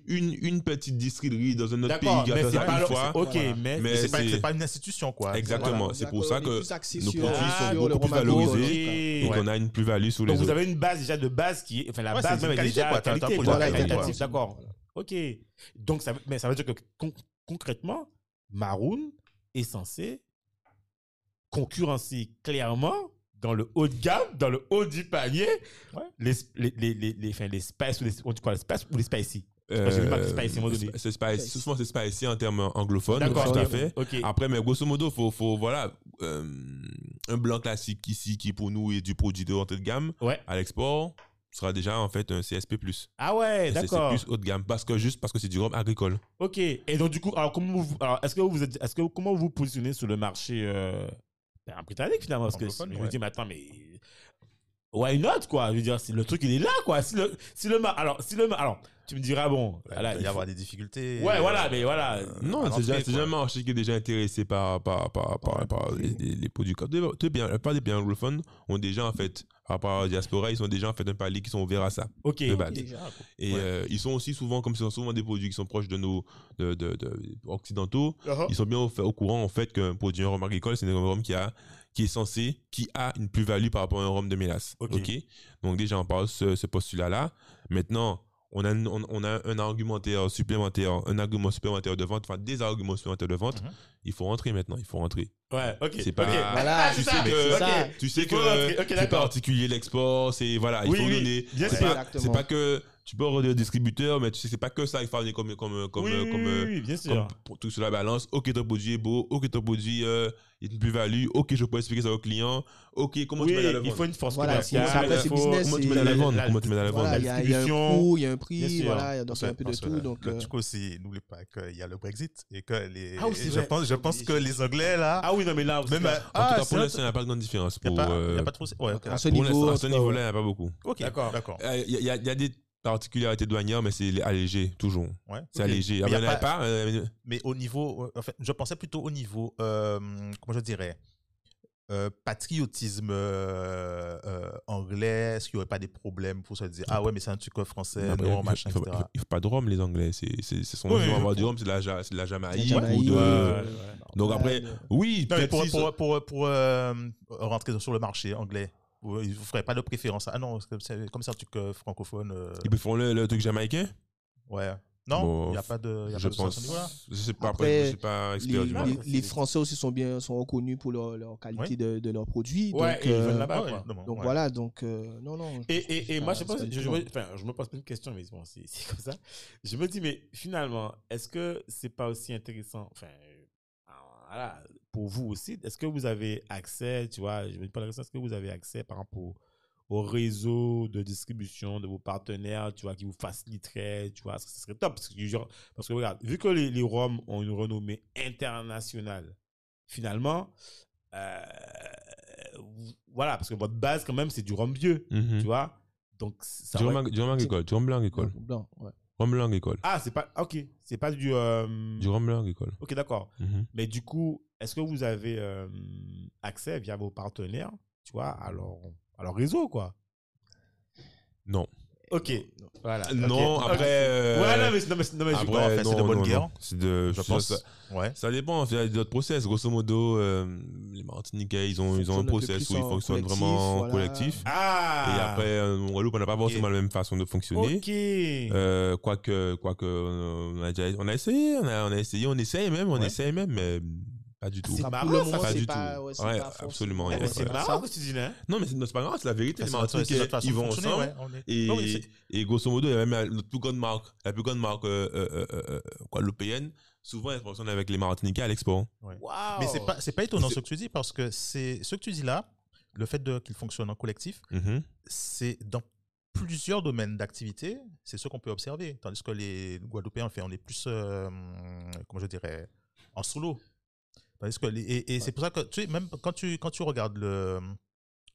Une, une petite distillerie dans un autre pays qui ça pas une fois. Ok, Voilà. mais. Mais C'est pas, une institution, quoi. Exactement. Voilà, c'est pour ça que nos produits Ah, sont beaucoup plus valorisés et qu'on a une plus-value sur les Donc vous avez une base déjà de base qui est. Enfin, la Ouais, base même est déjà qualité. D'accord. Ok. Donc, ça, veut- mais ça veut dire que con- concrètement, Maroon est censé concurrencer clairement dans le haut de gamme, dans le haut du panier, Ouais. les, les, les, les, les, enfin, les spices ou les, on dit quoi, les spices ou les spicy? Un. Euh, c'est spicy. Souvent, c'est spicy en termes anglophones, D'accord, tout à fait. Après, mais grosso modo, faut, faut, voilà, euh, un blanc classique ici, qui pour nous est du produit de entrée de gamme, Ouais. à l'export, sera déjà en fait un CSP+. Ah ouais, C'est c'est d'accord. plus haut de gamme, parce que juste parce que c'est du rhum agricole. Ok. Et donc, du coup, alors, comment vous, alors, est-ce que vous êtes, est-ce que, comment vous vous positionnez sur le marché, euh, ben, britannique, finalement? Parce que je me dis, mais attends, mais, why not, quoi? Je veux dire, c'est- le truc, il est là, quoi. Si le, si le, alors, si le, alors, tu me diras, bon, Il voilà, va il y avoir faut- des difficultés. Ouais, euh, voilà, mais voilà. euh, Non, c'est déjà, l'entrée, c'est déjà un marché qui est déjà intéressé par, par, par, par, Ouais. par les, les- les produits. Comme les pays- La plupart des pays anglophones ont déjà, en fait, par rapport à la diaspora, ils sont déjà, en fait, un palier qui sont ouverts à ça. Ok. Et Ouais. euh, ils sont aussi souvent, comme ce sont souvent des produits qui sont proches de nos de, de, de- occidentaux, Uh-huh. ils sont bien au, courant en fait qu'un produit un rhum agricole, c'est un rhum qui a qui est censé, qui a une plus-value par rapport à un rhum de mélasse. Ok. Ok? Donc déjà on parle ce, ce postulat-là. Maintenant, on a, un- on, on a un argumentaire supplémentaire, un argument supplémentaire de vente, enfin des arguments supplémentaires de vente. Mhm. Il faut rentrer maintenant, il faut rentrer. Ouais, ok. C'est pas- ok. Voilà, Ah, tu c'est sais ça, que- ça. Tu sais que faut rentrer. Ok, c'est particulier l'export, c'est voilà, il Oui, faut oui, donner. bien C'est sûr. pas, pas que tu peux avoir des distributeurs, mais tu sais c'est pas que ça il faut amener comme comme comme oui, comme, oui, oui, bien sûr. comme pour tout sur la balance. Ok, ton produit est beau. Ok, ton produit euh, il a une plus-value. Ok, je peux expliquer ça au client. Ok, comment oui, tu mets à la il vente faut une force Voilà, commerciale. c'est- après, il c'est faut- business, Comment tu mets à la vente Comment tu mets à la vente il y a, il un coût, il y a un prix, voilà, il y a donc il un peu de tout. Donc, euh, truc aussi, n'oublie pas qu'il y a le Brexit et que les. Ah je pense, je pense que les Anglais là. Ah oui, non, mais là, même, euh, En tout ah, cas, pour l'instant, il n'y a pas de grande différence. Il n'y a, pas- euh, il trop. À ce niveau-là, il n'y a pas beaucoup. Ok, D'accord. D'accord. Euh, Il il il y a des particularités douanières, mais c'est allégé, toujours. Ouais. C'est Ok. allégé. Mais Ah, pas- euh, Mais au niveau, euh, en fait, je pensais plutôt au niveau, euh, comment je dirais, euh, patriotisme anglais. Est-ce qu'il n'y aurait pas des problèmes pour se dire, ah ouais, mais c'est un truc français, non, il machin, ne faut, etc. il faut- faut pas de rhum, les Anglais. C'est son oui. avoir du rhum, c'est de la, Jamaïque. Jamaïque, ou de- Ouais, ouais, ouais. Donc après, oui, Non, pour, si- pour, pour, pour, rentrer sur le marché anglais, vous ne ferez pas de préférence. Ah non, c'est comme c'est c'est un truc euh, francophone. euh, ils font le, le truc jamaïcain? ouais. Non, Bon, il n'y a pas de, y a je pas de ça à pense. ce niveau-là. Je sais pas, Après, après, je suis pas expert les, du mal. les- marché. les Français aussi sont bien sont reconnus pour leur, leur qualité Oui. de, de leurs produits. Ouais, donc, et ils euh, veulent là-bas, Ouais, quoi. évidemment, donc ouais. voilà, donc euh, non, non. Et, et, et moi, je, pas me, enfin, je me pose pas une question, mais bon, c'est c'est comme ça. Je me dis, mais finalement, est-ce que c'est pas aussi intéressant, enfin, euh, voilà, pour vous aussi, est-ce que vous avez accès, tu vois, je me dis pas la question, est-ce que vous avez accès par rapport au, au réseau de distribution de vos partenaires, tu vois, qui vous faciliterait, tu vois, ce serait top? Parce que, genre, parce que regarde, vu que les, les Roms ont une renommée internationale, finalement, euh, voilà, parce que votre base, quand même, c'est du Rhum vieux, Mhm. tu vois? Donc, ça Du va- rhum du agricole, blanc agricole. Blanc, ouais. Rhum blanc agricole. Ah, c'est pas. Ok, c'est pas du. euh, Du rhum blanc agricole. Ok, d'accord. Mhm. Mais du coup, est-ce que vous avez euh, accès via vos partenaires, tu vois, à leur, à leur réseau, quoi? Non. Ok, voilà. Non, après. Euh, Ouais, non, mais, non, mais, non, mais je- Après, en fait, c'est de bonne guerre. C'est de. Je pense. ça- Ouais. Ça dépend, il y a d'autres process. Grosso modo, euh, les Martiniquais, ils ont, ils ont un process où ils en fonctionnent vraiment en voilà. collectif. Ah Et après, euh, en Guadeloupe, on n'a pas forcément la même façon de fonctionner. Ok. Euh, quoique, quoique, on a déjà, on a essayé, on a, on a essayé, on essaye même, on Ouais. essaye même, mais pas du tout. C'est marrant, le pas du pas, tout. ouais, c'est Ouais, pas absolument, ouais, mais ouais. c'est marrant que tu dis, hein Non, mais c'est pas grave, c'est la vérité. Les C'est ils vont ensemble. ouais, on est- Et, Non, oui, c'est- et grosso modo, il y a même notre plus grande marque, la plus grande marque euh, euh, euh, euh, euh, guadeloupéenne. Souvent, elle fonctionne avec les Martiniquais à l'export. Waouh Mais c'est pas, c'est pas étonnant ce que tu dis parce que c'est ce que tu dis là, le fait de qu'il fonctionne en collectif, Mhm. c'est dans plusieurs domaines d'activité, c'est ce qu'on peut observer. Tandis que les Guadeloupéens, en fait, on est plus, euh, comment je dirais, en solo. Tandis que les- et, et c'est pour ça que tu sais, même quand tu quand tu regardes le,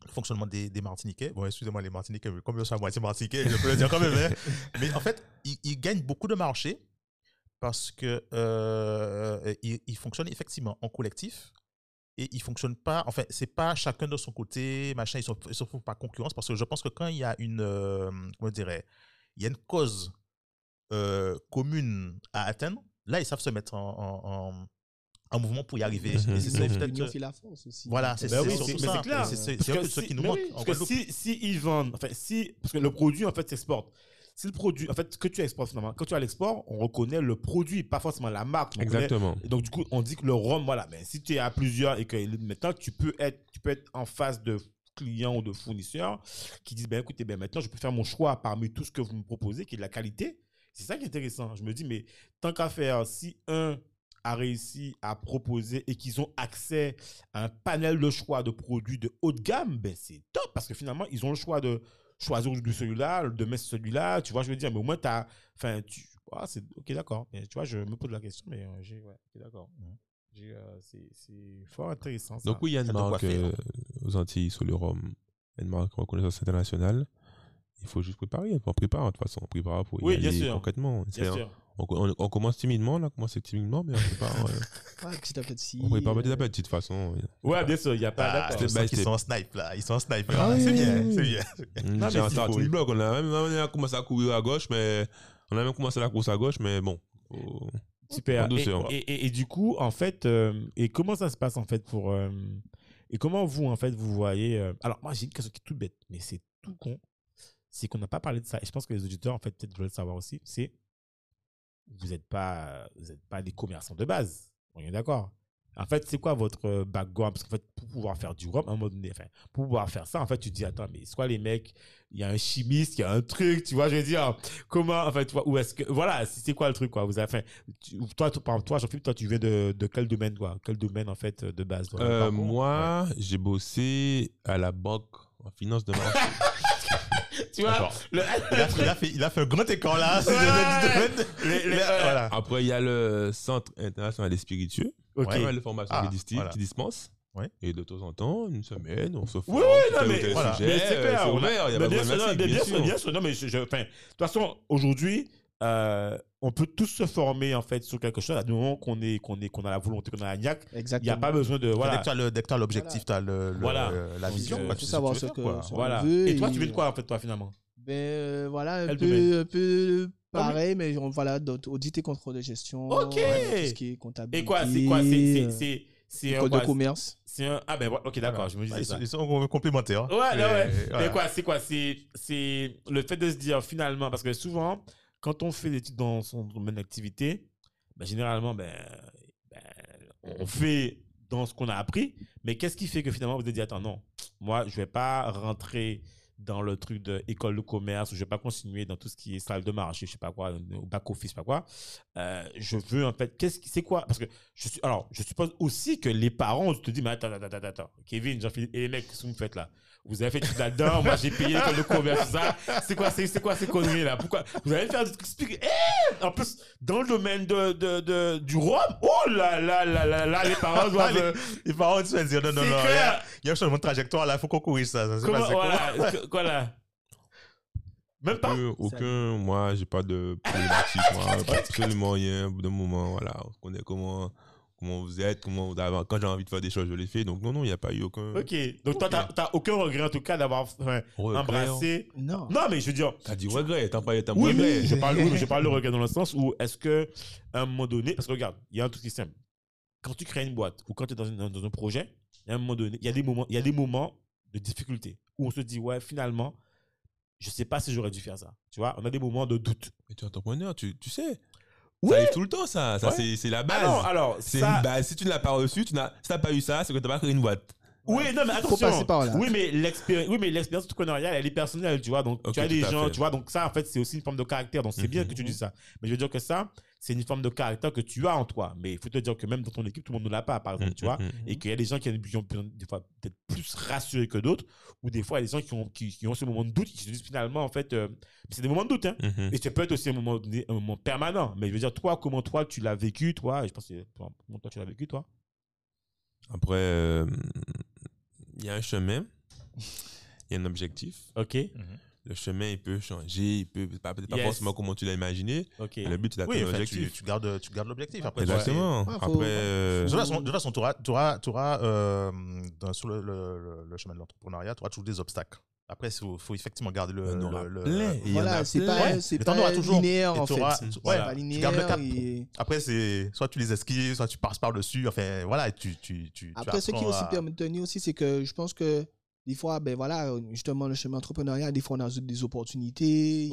le fonctionnement des, des Martiniquais, bon, excusez-moi les Martiniquais, mais comme je suis à moitié Martiniquais, je peux le dire quand même. hein. mais en fait, ils, ils gagnent beaucoup de marchés parce que euh, ils, ils fonctionnent effectivement en collectif et ils fonctionnent pas. Enfin, c'est pas chacun de son côté, machin. Ils sont, ils se font pas concurrence parce que je pense que quand il y a une, euh, comment dirais, il y a une cause euh, commune à atteindre, là ils savent se mettre en, en, en- en mouvement pour y arriver. Mhm. Et c'est ça, Mhm. peut-être, fait la France aussi. Voilà, c'est Ben oui, c'est c'est- ça. c'est clair. C'est- C'est c'est un peu ce qui nous mais manque. oui, en parce que si, si ils vendent, enfin, si, parce que le produit, en fait, s'exporte. Si le produit, en fait, ce que tu exportes finalement, quand tu as l'export, on reconnaît le produit, pas forcément la marque. Exactement. Et donc, du coup, on dit que le rhum, voilà, mais si tu es à plusieurs et que maintenant, tu peux être, tu peux être en face de clients ou de fournisseurs qui disent, ben écoutez, ben maintenant, je peux faire mon choix parmi tout ce que vous me proposez, qui est de la qualité. C'est ça qui est intéressant. Je me dis, mais tant qu'à faire, si un a réussi à proposer et qu'ils ont accès à un panel de choix de produits de haut de gamme, ben c'est top parce que finalement, ils ont le choix de choisir de celui-là, de mettre celui-là, tu vois, je veux dire, mais au moins, tu as, enfin, tu, ah, c'est, ok, d'accord, tu vois, je me pose la question, mais euh, j'ai, ouais, d'accord. J'ai, euh, c'est, fort intéressant, ça. Donc oui, il y a une marque faire. euh, aux Antilles sur le rhum, une marque reconnaissance internationale. Il faut juste préparer. On prépare de toute façon. On prépare pour y Oui, bien aller sûr. concrètement. Bien sûr. On, on- on commence timidement, on a commencé timidement, mais on prépare. euh, Ouais, petit à petit. on prépare petit à petit de toute façon. Ouais, bien sûr, il n'y a pas Ah, qu'ils step. sont en snipe là. Ils sont en snipe. Ah là. oui, c'est bien, oui. c'est bien. On mais starting faut, oui. block, on a même on a commencé à courir à gauche, mais on a même commencé la course à gauche, mais bon. Super. En douceur. Et, et, et- et du coup, en fait, euh, et comment ça se passe en fait pour euh, et comment vous en fait vous voyez euh, Alors moi j'ai une question qui est toute bête, mais c'est tout con. c'est qu'on n'a pas parlé de ça. Et je pense que les auditeurs, en fait, peut-être veulent le savoir aussi. C'est vous n'êtes pas, vous êtes pas des commerçants de base. On est d'accord. En fait, c'est quoi votre euh, background? Parce qu'en fait, pour pouvoir faire du rhum, à un moment donné, enfin, pour pouvoir faire ça, en fait, tu te dis, attends, mais quoi les mecs? Il y a un chimiste, il y a un truc, tu vois, je veux dire, comment, en fait, où est-ce que, voilà, c'est quoi le truc, quoi? Vous avez, enfin, tu- toi, toi, toi, Jean-Philippe, toi, tu viens de, de quel domaine, quoi? Quel domaine, en fait, de base toi, Euh, moi, j'ai bossé à la banque en finance de marché. Tu vois le- Il a, il a fait, il a fait un grand écart là. c'est Ouais. Les- les- ouais. voilà. Après, il y a le Centre international des spiritueux. Ok. Mal de formations Ah, qui, voilà. qui dispensent. Ouais. Et de temps en temps, une semaine, on se forme. Oui, oui, non, mais, voilà. sujet, mais c'est euh, clair. c'est on a- ouvert, il y a mais pas bien de bien bien sûr, sûr. bien sûr. Non, mais je, je- enfin, de toute façon, aujourd'hui, euh, on peut tous se former en fait sur quelque chose à du moment qu'on est, qu'on est, qu'on a la volonté, qu'on a la niaque. Il n'y a pas besoin de Dès voilà. que tu as le- dès que tu as l'objectif, tu as le, le- Voilà. euh, la vision. faut tu sais savoir veux ce faire, que- quoi. ce- Voilà. veut Et toi, et- tu viens de quoi en fait, toi finalement? Ben euh, voilà, un peu, domaine? un peu pareil, mais on, voilà, audit et contrôle de gestion. Ok. voilà, tout ce qui est comptabilité. Et quoi C'est quoi C'est c'est euh, un de commerce. C'est un ah ben voilà, ok d'accord, Voilà. je me Bah, disais Ils ça. sont, ils sont complémentaires. Ouais, ouais, Mais, ouais. voilà. Mais quoi, c'est quoi C'est c'est le fait de se dire finalement, parce que souvent, quand on fait des études dans son domaine d'activité, ben, généralement, ben, ben, on fait dans ce qu'on a appris. Mais qu'est-ce qui fait que finalement, vous êtes dit, attends, non, moi, je vais pas rentrer dans le truc de école de commerce, ou je vais pas continuer dans tout ce qui est salle de marché, je sais pas quoi, au back office, je sais pas quoi. Euh, je veux en fait, qu'est-ce qui, c'est quoi? Parce que alors, je suppose aussi que les parents, te dis, mais attends, attends, attends, attends, Kevin, Jean-Philippe, et les mecs, qu'est-ce que vous faites là? Vous avez fait tout là-dedans, moi j'ai payé l'école de commerce, tout ça. C'est quoi, c'est, quoi ces conneries là? Pourquoi? Vous allez faire des trucs expliquer. Eh En plus, dans le domaine de, de, de, du rhum, oh là là là là là, les parents doivent. euh, Les parents, tu vas dire non, non, non. Il y, a, il y a un changement de trajectoire là, il faut qu'on corrige ça. ça Comment, voilà, que- quoi là? Même pas? Aucun, aucun- moi, j'ai pas de problématique, moi, pas absolument rien. Au bout d'un moment, voilà, on connaît comment, comment vous êtes, comment vous avez- quand j'ai envie de faire des choses, je les fais. Donc, non, non, il n'y a pas eu aucun Ok, donc toi, t'as, t'as aucun regret en tout cas d'avoir enfin, regret. embrassé. Non. Non, mais je veux dire, T'as dit regret, t'as pas, t'as Oui, regret. mais je parle, oui, mais je parle de regret dans le sens où est-ce que à un moment donné, parce que regarde, il y a un truc qui est simple. Quand tu crées une boîte ou quand tu es dans, une- dans un projet, il y a un moment donné, il y a des moments, il y a des moments de difficulté où on se dit ouais, finalement, je sais pas si j'aurais dû faire ça. Tu vois, on a des moments de doute. Mais tu es entrepreneur, tu, tu sais. Oui. Ça arrive tout le temps, ça. Ça, Ouais. c'est, la base. Alors, alors, c'est ça, une base. Si tu ne l'as pas reçu, tu n'as, si t'as pas eu ça, c'est que t'as pas créé une boîte. Oui, non, mais Faut attention. passer par là. Oui, mais l'expérience, oui, mais l'expérience entrepreneuriale, elle est personnelle, tu vois. Donc, tu as des gens, fait. tu vois. Donc, ça, en fait, c'est aussi une forme de caractère. Donc, c'est bien Mhm. que tu dises ça. Mais je veux dire que ça, c'est une forme de caractère que tu as en toi. Mais il faut te dire que même dans ton équipe, tout le monde ne l'a pas, par exemple, tu vois. Mhm. Et qu'il y a des gens qui ont des fois, peut-être plus rassurés que d'autres. Ou des fois, il y a des gens qui ont, qui, qui ont ce moment de doute, qui se disent finalement, en fait, euh, c'est des moments de doute, hein. Mhm. Et ça peut être aussi un moment, donné, un moment permanent. Mais je veux dire, toi, comment toi, tu l'as vécu, toi, et je pense que toi, comment toi, tu l'as vécu, toi? Après, euh, il y a un chemin, il y a un objectif. Ok, Le chemin, il peut changer, il peut pas, peut-être pas Yes. forcément comment tu l'as imaginé. mais Le but, c'est d'atteindre l'objectif. tu, tu gardes, tu gardes l'objectif. Après, Exactement. Ouais, faut- Après, euh, De toute façon, de toute façon, tu auras, tu auras, tu auras, euh, dans- sur le, le- le- le chemin de l'entrepreneuriat, tu auras toujours des obstacles. Après, il faut, faut effectivement garder le. il y en aura le- le- plein. Et il y en Voilà, a c'est pas, t'en pas auras toujours. linéaire en fait. ouais, voilà. pas Tu gardes le linéaire. cap. et- Après, c'est soit tu les esquives, soit tu passes par-dessus. Enfin, voilà, et tu. tu, tu Après, ce qui apprends aussi à- permet de tenir aussi, c'est que je pense que des fois, ben voilà, justement, le chemin entrepreneurial, des fois, on a des opportunités.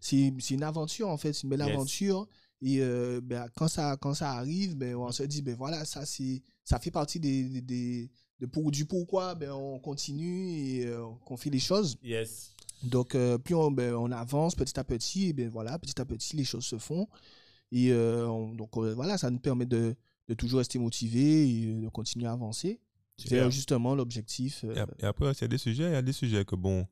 C'est une aventure, en fait, c'est une belle Yes. aventure. Et euh, ben, quand, ça, quand ça arrive, ben, on se dit, ben voilà, ça, c'est- ça fait partie des, des, des- de pour, du pourquoi ben, on continue et euh, qu'on fait les choses. Yes. Donc, euh, plus on, ben, on avance petit à petit, et ben voilà, petit à petit, les choses se font. Et euh, on- donc, euh, voilà, ça nous permet de, de toujours rester motivé et euh, de continuer à avancer. C'est justement l'objectif. euh, Et ap- et après, il y a des sujets, il y a des sujets que bon,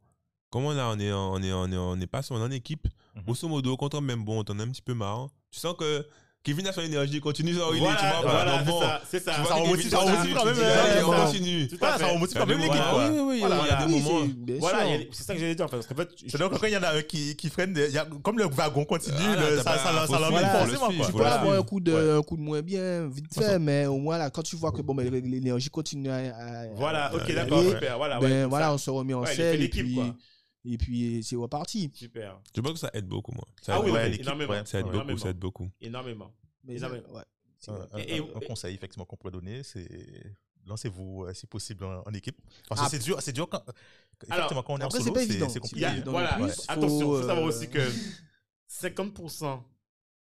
comment là, on est, en- on est, on est, on est pas sur- on est en équipe. Mhm. Grosso modo, quand on est même bon, t'en as un petit peu marre. Tu sens que Kevin a son énergie, continue ça, il est, tu Voilà, vois. voilà, c'est bon, ça, c'est ça. remotive- ça continue, remotive quand même, euh, on ça- continue. Voilà, ça remotive quand même l'équipe, quoi. Oui, oui, oui, Voilà, il y a des oui, moments. Voilà, c'est ça que j'allais dire, en fait, parce qu'en fait, C'est donc quand il y en a un qui, qui freine, comme le wagon continue, Voilà, ça, l'emmène forcément. Quoi. Tu peux avoir un coup, de, un coup de moins bien, vite fait, mais au moins, là, quand tu vois que bon, ben, l'énergie continue à. Voilà, ok, d'accord, aller, super. Voilà, ben, voilà, on se remet en d'équipe, puis, quoi. Et puis c'est reparti. Super. Je pense que ça aide beaucoup, moi. Ça Ah aide oui, ouais, énormément. ouais. Ça aide beaucoup, énormément. ça aide beaucoup. Énormément. Mais Énormément. ouais, c'est Un, vrai. un- Et- et- un conseil effectivement qu'on pourrait donner, c'est lancez-vous, euh, si possible, en, en équipe. Parce que Ah. c'est dur, c'est dur quand, effectivement, quand on est en solo, c'est compliqué. a- voilà, plus, attention, il faut faut, savoir euh, aussi que 50%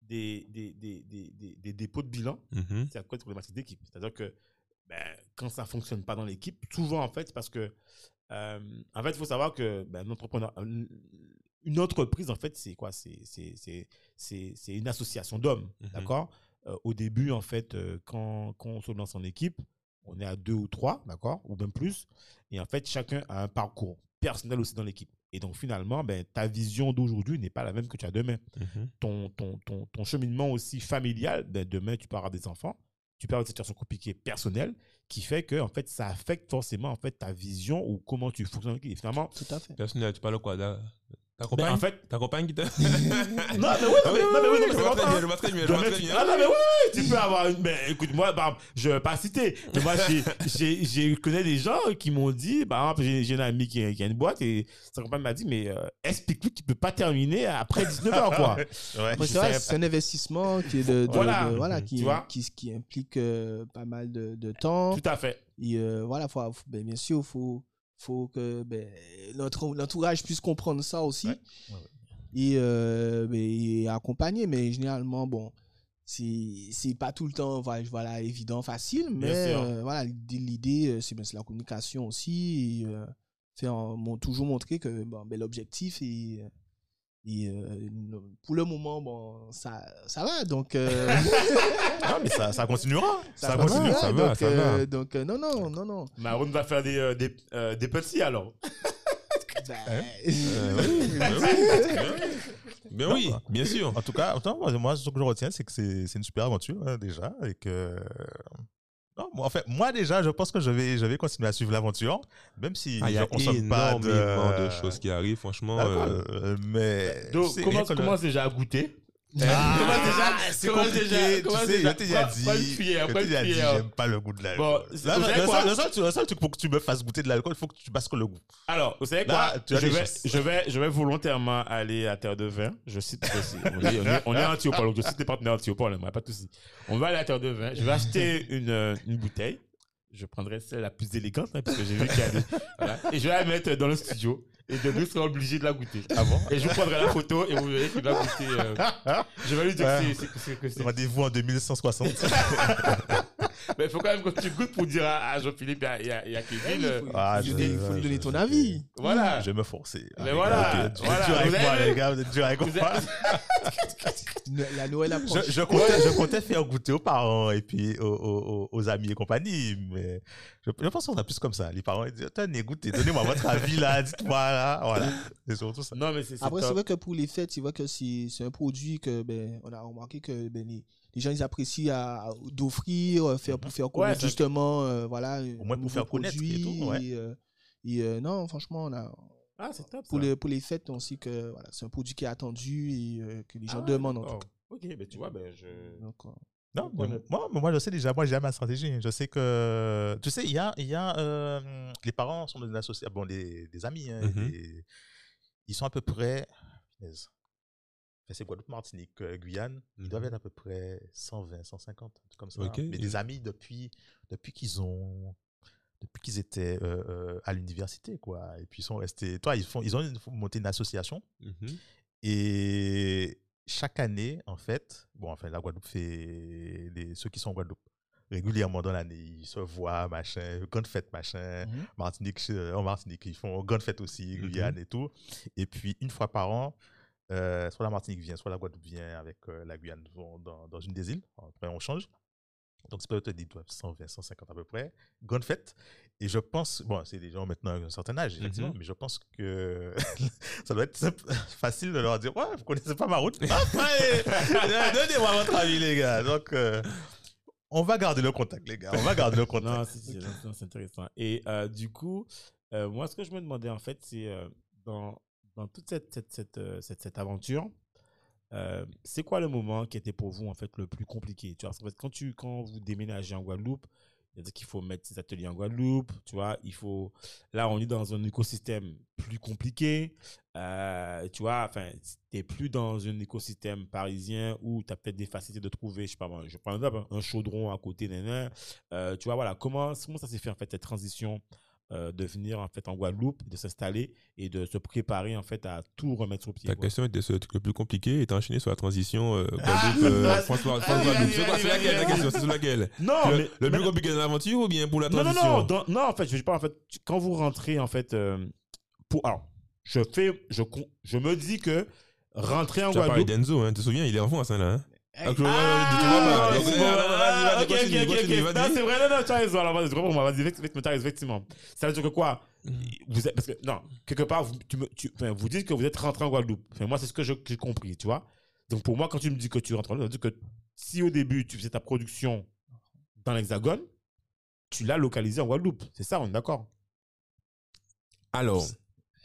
des, des, des, des, des, des dépôts de bilan, Mhm. c'est à cause de problématiques d'équipe. C'est-à-dire que ben, quand ça ne fonctionne pas dans l'équipe, souvent, en fait, c'est parce que, euh, en fait, il faut savoir que ben, un un- une entreprise, en fait, c'est quoi? C'est une association d'hommes, Mhm. d'accord? Euh, Au début, en fait, euh, quand, quand on se lance en équipe, on est à deux ou trois, d'accord? Ou même plus. Et en fait, chacun a un parcours personnel aussi dans l'équipe. Et donc, finalement, ben, ta vision d'aujourd'hui n'est pas la même que tu as demain Mhm. ton, ton, ton, ton cheminement aussi familial, ben demain, tu peux avoir des enfants, tu peux avoir des situations compliquées personnelles qui fait que, en fait, ça affecte forcément, en fait, ta vision ou comment tu fonctionnes. Et finalement, Tout à fait. Personnel, tu parles quoi là Ta ben, compagne en fait, Ta compagne qui t'a. non, mais oui, non, mais, non, mais oui, non, mais je c'est vois très bien, je vois très bien, je vois Demain, très tu- bien. Ah non, mais oui, tu peux avoir une. Ben, écoute, moi, par exemple, je ne vais pas citer, mais moi, j'ai- j'ai- j'ai connais des gens qui m'ont dit, par exemple, j'ai j'ai une amie qui a, qui a une boîte et sa compagne m'a dit, mais euh, explique-lui qu'il ne peut pas terminer après 19h, quoi. Ouais. Après, Je c'est vrai, savais c'est un investissement qui est de, de- Voilà. de- voilà, Tu qui, vois? qui, qui implique euh, pas mal de, de temps. Tout à fait. Et euh, voilà, faut, faut- ben, bien sûr, il faut, faut que ben, notre l'entourage puisse comprendre ça aussi. Ouais. Ouais, ouais. Et, euh, ben, et accompagner. Mais généralement, bon, c'est pas tout le temps voilà, évident, facile. Mais euh, voilà, l'idée, euh, c'est ben, c'est la communication aussi. Et, euh, faire, toujours montrer que ben, l'objectif est. Et euh, pour le moment, bon, ça, ça va. Donc, euh, Ah, mais ça, ça continuera. Ça, va, continue. ça va, donc, ça va. euh, donc, euh, non, non, non, non. Maroon va faire des, euh, des, euh, des petits alors. Ben, Euh, oui, ben oui. Oui, bien sûr. En tout cas, moi, moi, ce que je retiens, c'est que c'est c'est une super aventure, hein, déjà. Et que. Non, moi, en fait, moi, déjà, je pense que je vais, je vais continuer à suivre l'aventure, même si Ah, Il y je a consomme pas énormément de, de choses qui arrivent, franchement. D'accord, euh, euh, mais. Donc, commence, commence déjà à goûter? Ah, commence déjà- c'est déjà- tu commence sais, déjà- je t'ai déjà dit, une déjà dit, cuillère. j'aime pas le goût de l'alcool. Bon, Là, c'est- le, quoi seul, le seul truc- le seul truc pour que tu me fasses goûter de l'alcool, il faut que tu bascules le goût. Alors, vous savez Là, quoi? tu as je des vais, chances. je, vais, je vais volontairement aller à Terre de Vin. Je cite, cite- on est, on est, on donc je cite les partenaires anti-opole, moi, pas de souci. On va aller à Terre de Vin. Je vais acheter une, une bouteille. Je prendrai celle la plus élégante, hein, parce que j'ai vu qu'il y a des. voilà. Et je vais la mettre dans le studio. Et de nous sera obligé de la goûter. Ah bon? Et je vous prendrai la photo et vous verrez qu'il va goûter. euh, je vais lui dire Ouais. que c'est- c'est- que c'est. Rendez-vous en 2160. Mais il faut quand même que tu goûtes pour dire à, Jean-Philippe et à, et à- Kevin. euh, Ah, il je- faut donner- il faut je- donner je- ton je- avis. voilà. Je vais me forcer. Mais voilà, gars, êtes voilà, dur avec moi, les gars, vous êtes dur avec moi. La Noël approche. Je, je, comptais, je comptais faire goûter aux parents et puis aux, aux- aux amis et compagnie, mais je, je pense qu'on sera plus comme ça. Les parents ils disent Tenez, goûtez, donnez-moi votre avis là, dites-moi là. Voilà. C'est surtout ça. Non, mais c'est c'est Après, c'est vrai que pour les fêtes, c'est vrai que c'est un produit que ben, on a remarqué que ben, les, les gens ils apprécient à- à- d'offrir, euh, faire pour faire connaître un- justement, euh, voilà, Au moins pour faire connaître et tout, ouais. Et, euh, et, euh, non, franchement, on a, Ah, c'est top. pour ça. les pour les fêtes, on sait que voilà, c'est un produit qui est attendu et euh, que les gens Ah, demandent en d'accord. tout cas. Ok, mais tu vois, ben je. Donc, euh, Non, moi, mais moi, je sais déjà, moi, j'ai ma stratégie. Je sais que, tu sais, il y a, il y a euh, les parents sont des associés, bon, des, des amis, hein, Mhm. des- ils sont à peu près, c'est Guadeloupe, Martinique, Guyane, ils doivent être à peu près 120, 150, un truc comme ça. Ok. Mais des amis depuis, depuis qu'ils ont, depuis qu'ils étaient euh, euh, à l'université, quoi. Et puis ils sont restés, toi, ils font, ils ont monté une association. Mhm. Et chaque année, en fait, bon, enfin, la Guadeloupe fait. Les, ceux qui sont en Guadeloupe, régulièrement dans l'année, ils se voient, machin, grande fête, machin. Mhm. Martinique, euh, en Martinique, ils font grande fête aussi, Mhm. Guyane et tout. Et puis, une fois par an, euh, soit la Martinique vient, soit la Guadeloupe vient avec euh, la Guyane dans, dans une des îles. Après, on change. Donc, c'est peut-être dit 120, 150 à peu près. Grande fête. Et je pense, bon, c'est des gens maintenant à un certain âge, effectivement, Mhm. mais je pense que ça doit être simple- facile de leur dire Ouais, vous connaissez pas ma route Donnez-moi votre avis, les gars. Donc, euh, on va garder le contact, les gars. On va garder le contact. Non, c'est- intéressant. Et euh, du coup, euh, moi, ce que je me demandais, en fait, c'est dans, dans toute cette, cette, cette, cette, cette aventure, euh, c'est quoi le moment qui était pour vous, en fait, le plus compliqué tu vois, parce que quand, tu, quand vous déménagez en Guadeloupe, C'est-à-dire qu'il faut mettre ses ateliers en Guadeloupe, tu vois? Il faut. Là, on est dans un écosystème plus compliqué. Euh, tu vois, enfin, t'es plus dans un écosystème parisien où tu as peut-être des facilités de trouver, je sais pas, je prends hein, un chaudron à côté, nan, Euh, tu vois, voilà, comment, comment ça s'est fait, en fait, cette transition euh, de venir, en fait, en Guadeloupe, de s'installer et de se préparer, en fait, à tout remettre sur pied. Ta quoi. question était sur le truc le plus compliqué et t'as enchaîné sur la transition euh, Guadeloupe, Guadeloupe. C'est laquelle ta question C'est sur laquelle? Non, le, mais. le mais- plus compliqué de l'aventure ou bien pour la Non, non, transition? non, dans- non, en fait, je parle, en fait, quand vous rentrez, en fait, euh, pour, alors, je fais, je, je me dis que rentrer en Tu as parlé Guadeloupe. d'Enzo, hein, tu te souviens, il est en France hein, là. Hein? Ah, ouais, ouais, Ah, ouais, vas-y, vas-y, ah, vas-y, ok, ok, ok, continue, ok. vas-y. Non, c'est vrai, non, non, tu as raison. Alors, vas-y, vas-y, tu as raison, effectivement. Ça veut dire que quoi? Vous êtes, parce que, non, quelque part, vous, tu me, tu, enfin, vous dites que vous êtes rentré en Guadeloupe. Enfin, moi, c'est ce que j'ai compris, tu vois. Donc, pour moi, quand tu me dis que tu rentres en Guadeloupe, ça veut dire que si au début, tu faisais ta production dans l'Hexagone, tu l'as localisé en Guadeloupe. C'est ça, on est d'accord? Alors,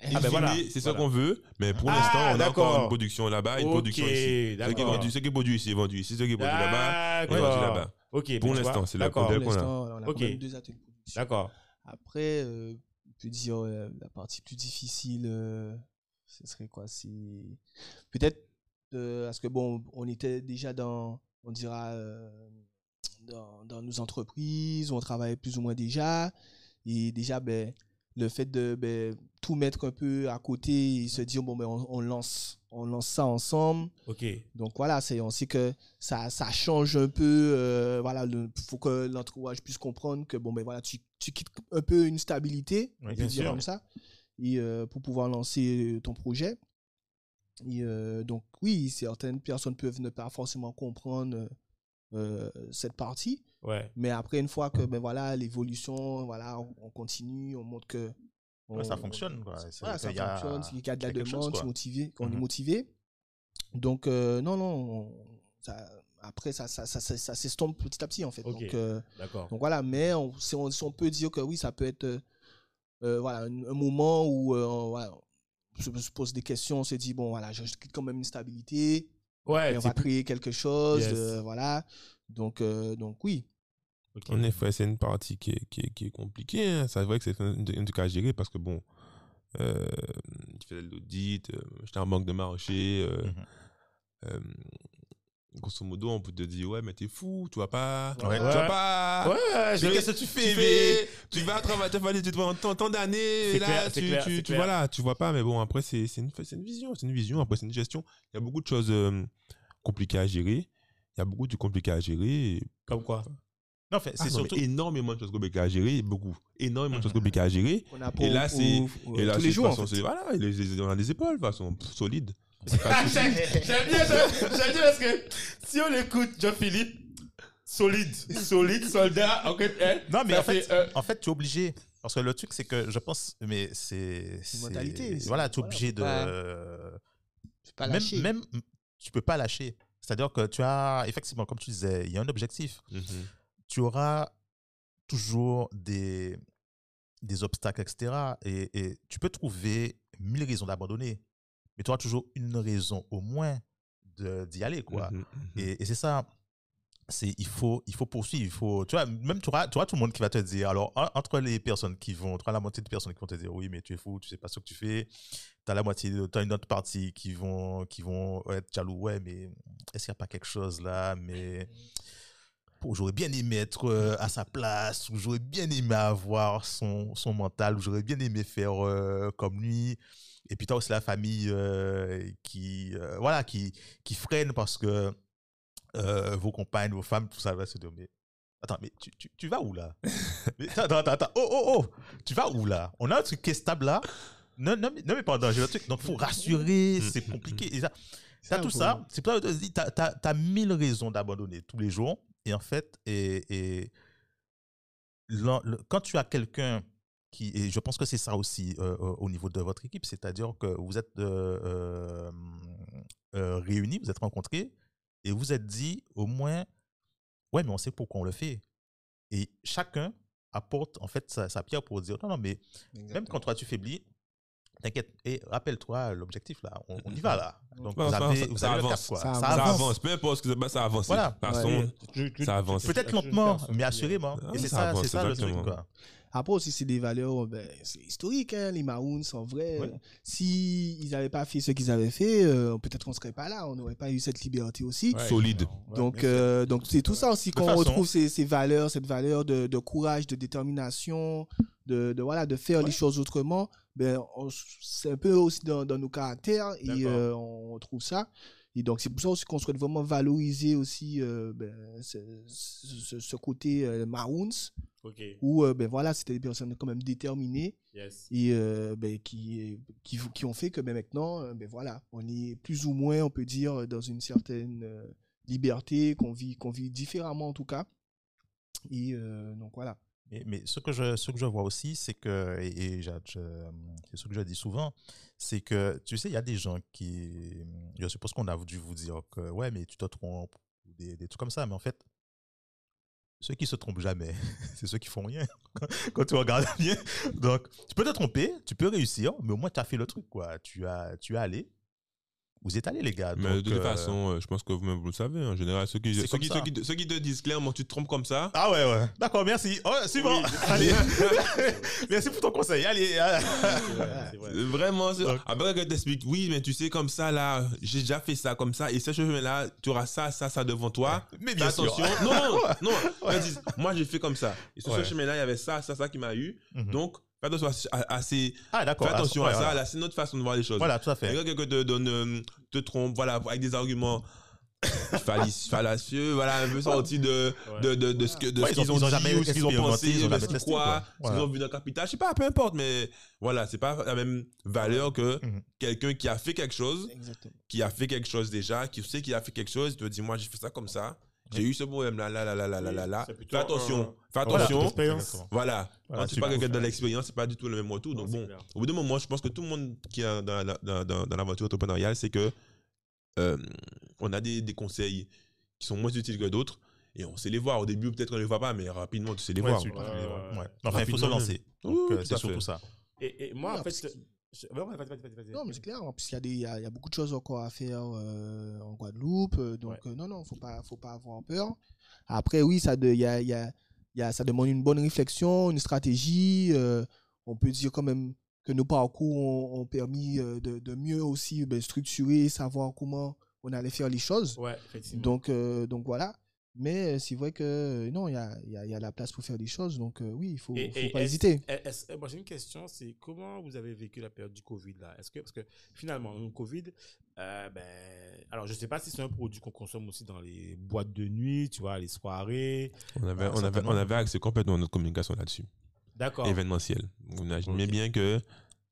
Ah, ben voilà. c'est ça Voilà. qu'on veut, mais pour Ah, l'instant, on a encore une production là-bas, une production ici. Ce qui, est vendu, ce qui est produit ici est vendu ici, ce qui est produit là-bas est vendu là-bas. Ok, Pour l'instant, c'est. Pour modèle qu'on a. on a Ok. quand même deux ateliers de production. D'accord. Après, euh, on peut dire euh, la partie plus difficile, euh, ce serait quoi? C'est peut-être euh, parce que bon, on était déjà dans, on dira, euh, dans, dans nos entreprises, on travaillait plus ou moins déjà, et déjà, ben, le fait de ben, tout mettre un peu à côté et se dire bon ben on, on lance, on lance ça ensemble. Ok. Donc voilà, c'est, on sait que ça, ça change un peu. euh, voilà, il faut que l'entourage puisse comprendre que bon, ben voilà, tu, tu quittes un peu une stabilité, bien sûr. comme ça, et, euh, pour pouvoir lancer ton projet. Et euh, donc oui, certaines personnes peuvent ne pas forcément comprendre euh, cette partie, Ouais. mais après une fois que ben voilà l'évolution, voilà, on, on continue, on montre que Ouais, ça on- fonctionne, quoi. Voilà, ça qu'il y a- fonctionne, il y a de la chose, demande, qu'on est Mhm. motivé. Donc, euh, non, non, ça- après, ça, ça, ça, s'estompe petit à petit, en fait. Ok. Donc, euh, donc, voilà, mais on, si on, si on peut dire que oui, ça peut être euh, voilà, un, un moment où on, voilà, on se, se pose des questions, on se dit, bon, voilà, je, je quitte quand même une stabilité, Ouais, et on va créer quelque chose, Yes. euh, voilà. Donc, euh, donc oui. En effet, c'est une partie qui est, qui est, qui est compliquée. hein. C'est vrai que c'est un, un truc à gérer parce que, bon, euh, tu fais de l'audit, euh, j'étais en banque de marché. euh, Mhm. Grosso modo, on peut te dire, ouais, mais t'es fou, tu vas pas. Ouais. Tu vas pas. Ouais, Mais je- qu'est-ce que tu fais, tu fais- Tu vas travailler, tu vas aller, tu en tant, tant d'années, là, clair, tu, clair, tu, tu clair. vois là, tu vois pas, mais bon, après, c'est c'est une, c'est une vision, c'est une vision, après, c'est une gestion. Il y a beaucoup de choses euh, compliquées à gérer. Il y a beaucoup de compliqués à gérer. et- Comme quoi? Non, en fait, Ah c'est mais surtout. énormément de choses compliquées à gérer, beaucoup. Énormément de choses compliquées à gérer. On a Et là, c'est- Et là, tous les jours, en façon, fait. c'est- voilà, les, les- on a des épaules, de toute façon, solides. J'aime bien, j'aime bien parce que si on écoute Jean-Philippe, solide, solide, soldat, ok, hein, Non, mais ça en fait, fait, euh, en fait, tu es obligé. Parce que le truc, c'est que je pense, mais c'est. une mentalité, Voilà, tu es obligé de. pas- pas même, lâcher. même, tu peux pas lâcher. C'est-à-dire que tu as, effectivement, comme tu disais, il y a un objectif. Tu auras toujours des, des obstacles, etc. Et, et tu peux trouver mille raisons d'abandonner. Mais tu auras toujours une raison au moins d'y aller, quoi. Mhm, mhm. Et, et c'est ça. C'est, il, faut, il faut poursuivre. Il faut, tu vois, même tu auras, tu auras tout le monde qui va te dire. Alors, en- entre les personnes qui vont, tu auras la moitié de personnes qui vont te dire oui, mais tu es fou, tu sais pas ce que tu fais. Tu as la moitié, tu as une autre partie qui vont, qui vont être jaloux. Ouais, mais est-ce qu'il n'y a pas quelque chose là? Mais j'aurais bien aimé être euh, à sa place, ou j'aurais bien aimé avoir son, son mental, ou j'aurais bien aimé faire euh, comme lui. Et puis, tu as aussi la famille euh, qui, euh, voilà, qui, qui freine parce que euh, vos compagnes, vos femmes, tout ça va se dire, mais attends, mais tu, tu, tu vas où là? Mais, Attends, attends, attends, oh, oh, oh, tu vas où là? On a un truc qui est stable là. Non, non, mais, non, mais le truc. Donc, faut rassurer, c'est compliqué. Et ça, T'as tout ça, c'est pour ça que dis, t'as, t'as, t'as mille raisons d'abandonner tous les jours. Et en fait, et, quand tu as quelqu'un qui, et je pense que c'est ça aussi euh, euh, au niveau de votre équipe, c'est-à-dire que vous êtes euh, réunis, vous êtes rencontrés, et vous êtes dit au moins, ouais, mais on sait pourquoi on le fait. Et chacun apporte en fait sa, sa pierre pour dire, non, non, mais même quand toi tu faiblis, T'inquiète. Et rappelle-toi l'objectif là. On, on y va là. Donc Non, vous ça- avez, ça- vous ça avez le cap, avance. quoi. Ça Ça, avance. Ça avance. Peu importe ce que c'est, ça avance. Voilà. De toute façon, Tu- tu- Ça avance. Peut-être lentement, mais assurément. Ah, Et c'est ça c'est ça le truc quoi. Après aussi, c'est des valeurs, ben, c'est historique, hein, les Maroons, en vrai. Ouais. Euh, Si ils n'avaient pas fait ce qu'ils avaient fait, euh, peut-être qu'on serait pas là, on n'aurait pas eu cette liberté aussi. Ouais, Solide. donc, euh, c'est tout ça aussi qu'on retrouve ces, ces valeurs, cette valeur de, de courage, de détermination, de, de, voilà, de faire les choses autrement. Ben, c'est un peu aussi dans, dans nos caractères et euh, on retrouve ça. Et donc, c'est pour ça aussi qu'on souhaite vraiment valoriser aussi euh, ben, ce, ce- ce côté euh, Maroons où euh, ben voilà c'était des personnes quand même déterminées yes. et ben, qui, qui qui ont fait que ben maintenant ben voilà on est plus ou moins on peut dire dans une certaine liberté qu'on vit qu'on vit différemment en tout cas et donc voilà Mais, ce, que je, ce que je vois aussi, c'est que, et, c'est ce que je dis souvent, c'est que, tu sais, il y a des gens qui, je suppose qu'on a dû vous dire que, ouais, mais tu te trompes, ou des, des trucs comme ça, mais en fait, ceux qui se trompent jamais, c'est ceux qui font rien, quand tu regardes bien. Donc, tu peux te tromper, tu peux réussir, mais au moins, tu as fait le truc, quoi. Tu, as, tu es allé. Vous êtes allés, les gars. Mais Donc, de toute euh, façon, euh, je pense que vous-même vous le savez. En général, ceux qui, ceux qui, ceux qui, ceux qui te disent clairement tu te trompes comme ça, Ah ouais, ouais. D'accord, merci. Oh, suivant. Oui, Allez. merci pour ton conseil. Allez. ah. C'est vrai, vrai. Euh, Vraiment, c'est- Donc- après que t'expliques, oui, mais tu sais, comme ça, là, j'ai déjà fait ça comme ça, et ce chemin-là, tu auras ça, ça, ça devant toi. Mais Fais bien sûr. attention. Non, non, non. Disent, moi, j'ai fait comme ça. Et sur Ouais. ce chemin-là, il y avait ça, ça, ça qui m'a eu. Mhm. Donc, fais attention à, à ces- Ah, d'accord. fais attention Ouais, à ça. voilà. C'est notre façon de voir les choses. Voilà, tout à fait. Quelqu'un te donne, euh, te trompe, voilà, avec des arguments fallis- fallacieux, voilà, un peu sortis de, Ouais. de, de, de ce qu'ils ont, ils ont dit jamais ou ce qu'ils ont pensé, ce qu'ils testé, croient, quoi. ce qu'ils Voilà. ont vu dans le capital. Je sais pas, peu importe, mais voilà, c'est pas la même valeur que Mhm. quelqu'un qui a fait quelque chose, exactement qui a fait quelque chose déjà, qui sait qu'il a fait quelque chose, il te dit, moi, j'ai fait ça comme ça, j'ai eu ce problème-là, là, là, là, là, là, là, Fais attention, un- fais attention. Voilà. Voilà, Quand tu parles quelqu'un de l'expérience, c'est pas du tout le même retour. Donc bon, clair. au bout d'un moment, je pense que tout le monde qui est dans, la- dans, dans, dans l'aventure entrepreneuriale, c'est que euh, on a des, des conseils qui sont moins utiles que d'autres et on sait les voir. Au début, peut-être qu'on ne les voit pas, mais rapidement, tu sais les Ouais, voir. Ouais. Enfin, il faut se lancer. euh, c'est surtout ça. Et, et moi, Oui, en parce fait. Que- je- ouais, ouais, vas-y, vas-y, vas-y, vas-y. non mais c'est clair hein, puisqu'il y a des il y a, il y a beaucoup de choses encore à faire euh, en Guadeloupe euh, donc Ouais. euh, non non faut pas faut pas avoir peur après oui ça de il y a, il y a, il y a- ça demande une bonne réflexion une stratégie euh, on peut dire quand même que nos parcours ont, ont permis de, de mieux aussi ben, structurer savoir comment on allait faire les choses Ouais, effectivement. donc donc voilà mais euh, c'est vrai que euh, non il y a, il y, a, y a la place pour faire des choses donc euh, oui il faut, Et- faut et pas hésiter moi, j'ai une question, c'est comment vous avez vécu la période du Covid là? Est-ce que parce que finalement, le Covid, euh, ben, alors je sais pas si c'est un produit qu'on consomme aussi dans les boîtes de nuit, tu vois, les soirées. On avait, Ah, on, avait, on avait axé complètement notre communication là-dessus, D'accord. événementiel. Vous imaginez Ok. bien que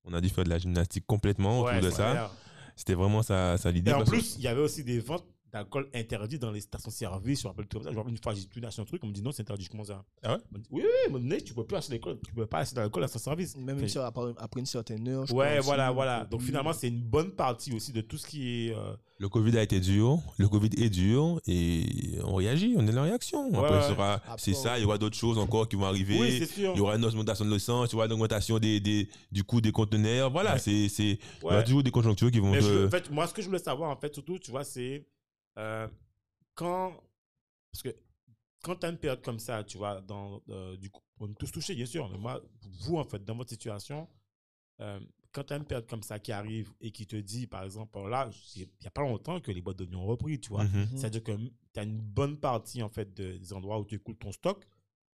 on a dû faire de la gymnastique complètement Ouais, autour de ça. C'était vraiment ça, ça l'idée. Et en plus, il y avait aussi des ventes d'alcool interdits dans les stations-service. Je me rappelle tout ça. Je me rappelle une fois, j'ai tout acheté un truc, on me dit non, c'est interdit. Je commence à. Ah ouais? On me dit, Oui, oui, nez, tu peux plus acheter l'alcool, tu peux pas acheter de l'alcool à stations-service. même Fait- une cer- après, après une certaine heure je Ouais, voilà, voilà. Donc finalement, c'est une bonne partie aussi de tout ce qui est. euh, Le Covid a été dur, le Covid est dur et on réagit, on est dans la réaction. Ouais, Après, ouais. ce sera- Après, c'est ça, il y aura d'autres choses encore qui vont arriver. Oui, c'est sûr. il y aura une augmentation de l'essence, il y aura une augmentation des, des, du coût des conteneurs. Voilà, Ouais. c'est, c'est, il y aura toujours des conjonctures qui vont Mais te- je- en fait, moi, ce que je voulais savoir, en fait, surtout, tu vois, c'est euh, quand. Parce que quand tu as une période comme ça, tu vois, dans, euh, du coup, on est tous touchés, bien sûr, mais moi, vous, en fait, dans votre situation, euh, quand tu as une période comme ça qui arrive et qui te dit, par exemple, là, il n'y a pas longtemps que les boîtes de nuit ont repris, tu vois. Mhm. C'est-à-dire que tu as une bonne partie, en fait, de- des endroits où tu écoutes ton stock,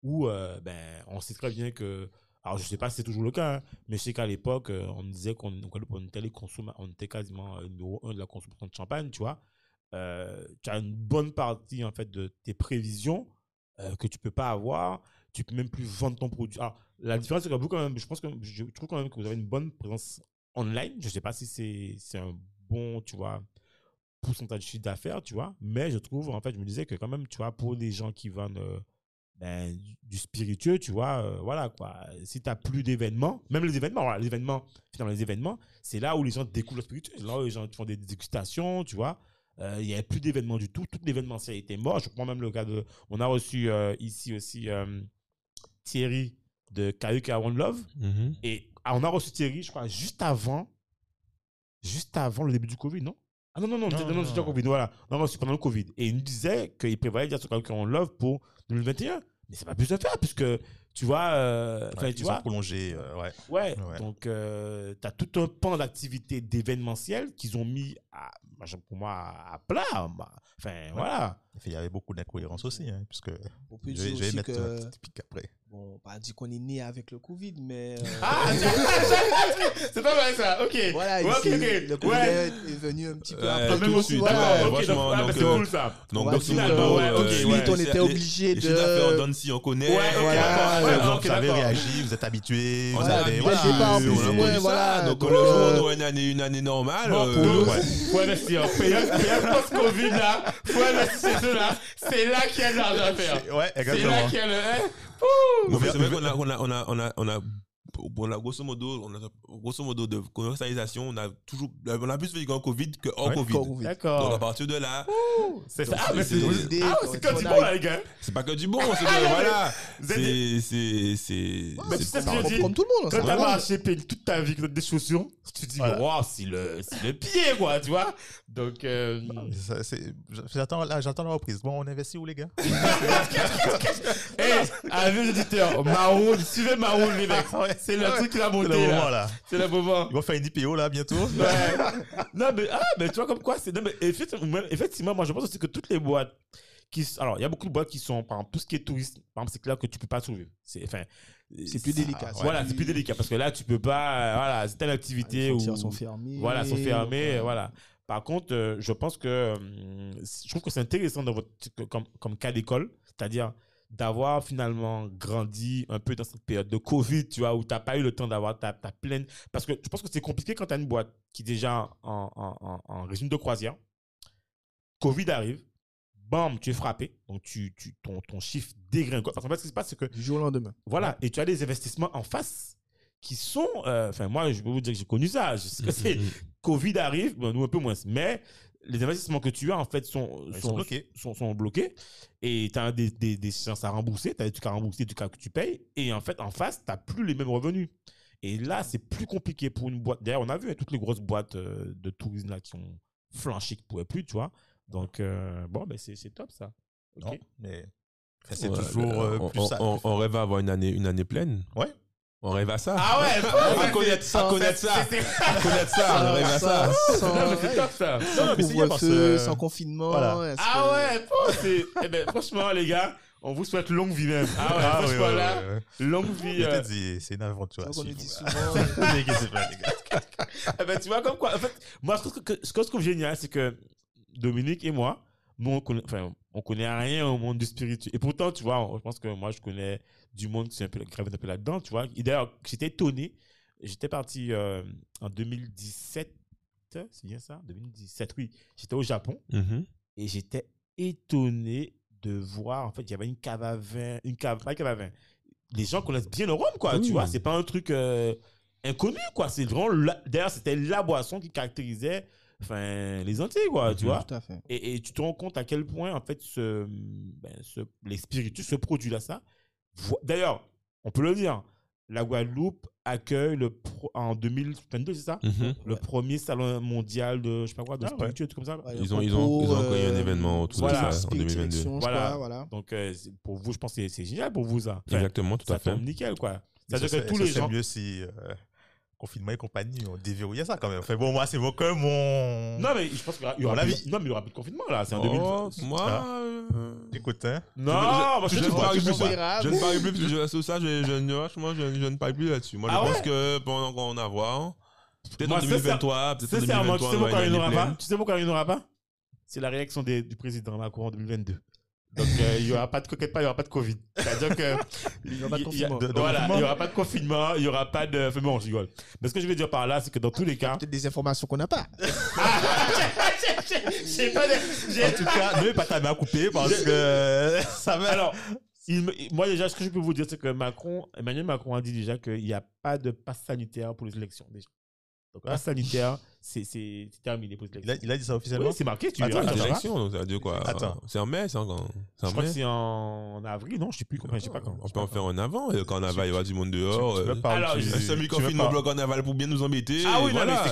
où, euh, ben, on sait très bien que. Alors, je sais pas si c'est toujours le cas, hein, mais je sais qu'à l'époque, on disait qu'on on était, quasiment numéro un de la consommation de champagne, tu vois. Euh, tu as une bonne partie, en fait, de tes prévisions euh, que tu peux pas avoir. Tu peux même plus vendre ton produit. Alors, la différence, c'est que vous, quand même, je pense que je trouve quand même que vous avez une bonne présence online. Je sais pas si c'est un bon, tu vois, pourcentage de chiffre d'affaires, tu vois. Mais je trouve, en fait, je me disais que quand même, tu vois, pour les gens qui vendent euh, ben, du, spiritueux, tu vois, voilà, quoi. Si tu n'as plus d'événements, même les événements, les événements, finalement, les événements, c'est là où les gens découvrent le spiritueux. Là où les gens font des dégustations, tu vois. Euh, Il n'y avait plus d'événements du tout. Tout l'événementiel était mort. Je prends même le cas de. On a reçu euh, ici aussi euh, Thierry de Kayuka One Love. Mhm. Et ah, on a reçu Thierry, je crois, juste avant, juste avant le début du Covid, non? Ah non, non, non, Non, non, non, non. Covid, voilà. On a reçu pendant le Covid. Et il nous disait qu'il prévoyait dire sur Kayuka One Love pour 2021. Mais c'est pas plus de faire, puisque, tu vois, euh, Ouais, tu ils vois, ont prolongé, euh, ouais. Ouais, Ouais. donc euh, tu as tout un pan d'activité d'événementiel qu'ils ont mis à, pour moi à plat. bah, Enfin, voilà. Il y avait beaucoup d'incohérences aussi, hein, puisque On peut je vais, dire je vais aussi mettre que, un petit pic après. bon, pas dit qu'on est né avec le Covid, mais euh, Ah, c'est pas mal ça, ok. voilà, Ouais, ici, le Covid Ouais. est venu un petit peu Ouais, après tout même d'accord, donc, ah, donc, c'est euh, cool ça. Donc, donc, vous, ok, vous avez réagi, vous êtes habitué, vous avez. voilà, plus on ou a c'est- moins, connu ça. voilà, Donc, donc, le jour où euh, on aura une année, une année normale, Bon, euh, pour nous, ouais. faut investir. Post-Covid là, faut investir chez eux là. C'est là qu'il y a de l'argent à faire. Ouais, C'est là exactement. qu'il y a le. hein. Non, mais c'est vrai qu'on a, on a, on a, on a, on a, on a grosso modo, on a, grosso modo de commercialisation, on a toujours, on a plus fait en Covid que hors Ouais, Covid. Covid. Donc à D'accord. partir de là, C'est ça. Ah, mais c'est- Ah, que du a- bon là, les gars. c'est pas que du bon, c'est que voilà, c'est, c'est, c'est, Mais tu c'est sais ce que je dis comme tout le monde. Quand t'as marché toute ta vie avec des chaussures, tu te dis, waouh, c'est le, c'est le pied, quoi, tu vois. Donc, euh, J'attends là, j'attends la reprise. Bon, on investit où, les gars? Hey, amis les auditeurs, Maroon, suivez Maroon, les mecs. C'est le truc qui va C'est le monter, moment, là. C'est le moment. Ils vont faire une IPO, là, bientôt. Ouais. non, mais, ah, mais tu vois, comme quoi, c'est, non, mais effectivement, effectivement, moi, je pense aussi que toutes les boîtes qui, alors, il y a beaucoup de boîtes qui sont, par exemple, tout ce qui est tourisme, par exemple, c'est clair que tu peux pas survivre. C'est, enfin, C'est plus délicat. Voilà, c'est plus délicat parce que là, tu peux pas, euh, voilà, c'est une activité Les où. frontières sont fermées. Voilà, sont fermés, euh, voilà. Par contre, euh, je pense que euh, je trouve que c'est intéressant dans votre comme, comme cas d'école, c'est-à-dire d'avoir finalement grandi un peu dans cette période de Covid, tu vois, où tu n'as pas eu le temps d'avoir ta, ta pleine. Parce que je pense que c'est compliqué quand tu as une boîte qui est déjà en, en, en- en régime de croisière. Covid arrive, bam, tu es frappé, donc tu, tu, ton, ton chiffre dégringole. Parce qu'en fait, ce qui se passe, c'est que Du jour au lendemain. voilà, et tu as des investissements en face qui sont. euh, Enfin, moi, je peux vous dire que j'ai connu ça. Je sais que c'est. Covid arrive, bon, nous un peu moins, mais les investissements que tu as, en fait, sont, Ils sont, sont bloqués. sont, sont bloqués. Et tu as des, des, des chances à rembourser, tu as des trucs à rembourser, des trucs que tu payes. Et en fait, en face, tu n'as plus les mêmes revenus. Et là, c'est plus compliqué pour une boîte. D'ailleurs, on a vu hein, toutes les grosses boîtes euh, de tourisme là, qui ont flanché, qui ne pouvaient plus, tu vois. Donc, euh, bon, ben, c'est c'est top ça. Ok. Non, mais c'est Ouais, toujours euh, on, plus on, ça. on, on rêve à avoir une année, une année pleine. Ouais. On rêve à ça. Ah ouais, à connaître ça, à connaître ça, à connaître ça, on rêve à ça. Sans, Non, mais c'est ouais, top ça. sans Non, mais c'est bien parce couvre-feu, que- sans confinement. Voilà. Ah que- ouais, bon, c'est- eh ben, franchement, les gars, on vous souhaite longue vie même. Ah ouais, Ah, franchement, ouais, là, ouais, ouais. longue vie. Je euh, te dis, c'est une aventure C'est ça qu'on nous dit souvent. Les gars, c'est pas, les gars? eh ben, tu vois, comme quoi, en fait, moi, ce que, ce que je trouve génial, c'est que Dominique et moi, nous, on connaît, enfin, on connaît rien au monde du spirituel. Et pourtant, tu vois, je pense que moi, je connais du monde qui s'est un peu gravé un peu là-dedans, tu vois. Et d'ailleurs, j'étais étonné. J'étais parti euh, en 2017, c'est bien ça? 2017, oui. J'étais au Japon. Mhm. Et j'étais étonné de voir, en fait, il y avait une cave à vin, une cave, pas une cave à vin. Les gens connaissent bien le rhum, quoi, Oui. tu vois. C'est pas un truc euh, inconnu, quoi. C'est vraiment, d'ailleurs, c'était la boisson qui caractérisait, enfin, les Antilles, quoi, tu Mhm. vois. Tout à fait. Et, et tu te rends compte à quel point, en fait, ce, ben, ce- les spiritueux, ce produit-là, ça. D'ailleurs, on peut le dire, la Guadeloupe accueille le pro- en 2022, c'est ça? Mhm. Le premier salon mondial de, je sais pas quoi, de Ah ouais. spiritueux, tout comme ça. Ouais, Ils ont- ils ont- ils ont créé un euh, événement autour de ça, en spirit 2022. selection, je Voilà. crois, voilà. Donc, euh, pour vous, je pense que c'est- génial pour vous, ça. Enfin, Exactement, tout ça à fait. nickel, quoi. C'est-à-dire ça, que tous ça, les c'est gens. mieux si euh, confinement et compagnie ont déverrouillé ça quand même. Enfin bon, moi, c'est mon que mon. Non, mais je pense qu'il y aura, plus- avis. Non, mais il y aura plus de confinement, là. C'est en Oh, 2020. moi, Ah. euh, Écoute, hein. Non, je- moi, je je ne sais pas, parie je plus. Je ne parie plus, parce que je- sur ça, je, je, ne- franchement, je, je ne parie plus là-dessus. Moi, je Ah pense que pendant qu'on va avoir, peut-être Moi, en 2023, peut-être en Sincèrement, tu 2023, sais on pourquoi il une n'y aura pas? Tu sais pourquoi il n'y aura pas? C'est la réaction des- du président Macron en 2022. Donc, euh, il n'y aura pas de coquette pas, il n'y aura pas de Covid. C'est-à-dire que. Il y aura pas de y confinement. De- de voilà, il n'y aura pas de confinement, il n'y aura pas de. Enfin, bon, je rigole. Mais ce que je veux dire par là, c'est que dans tous les cas. Peut-être des informations qu'on n'a pas. J'ai pas de- En tout cas, ne pas ta main à couper parce que ça va. Alors, il moi déjà, ce que je peux vous dire, c'est que Macron, Emmanuel Macron a dit déjà qu'il n'y a pas de passe sanitaire pour les élections déjà. Donc, passe sanitaire, c'est terminé pour il, a, il a dit ça officiellement? Oui, c'est marqué, tu Attends, l'élection, donc ça veut dire quoi? Attends. C'est en mai, c'est en, Je en crois que c'est en avril, non? Je sais plus, je sais pas quand. On peut en faire en avant, et quand on va, il y aura du monde dehors. Tu- tu euh, Alors, je- semi-confinement parles- bloc carnaval pour bien nous embêter. Ah oui, non, voilà.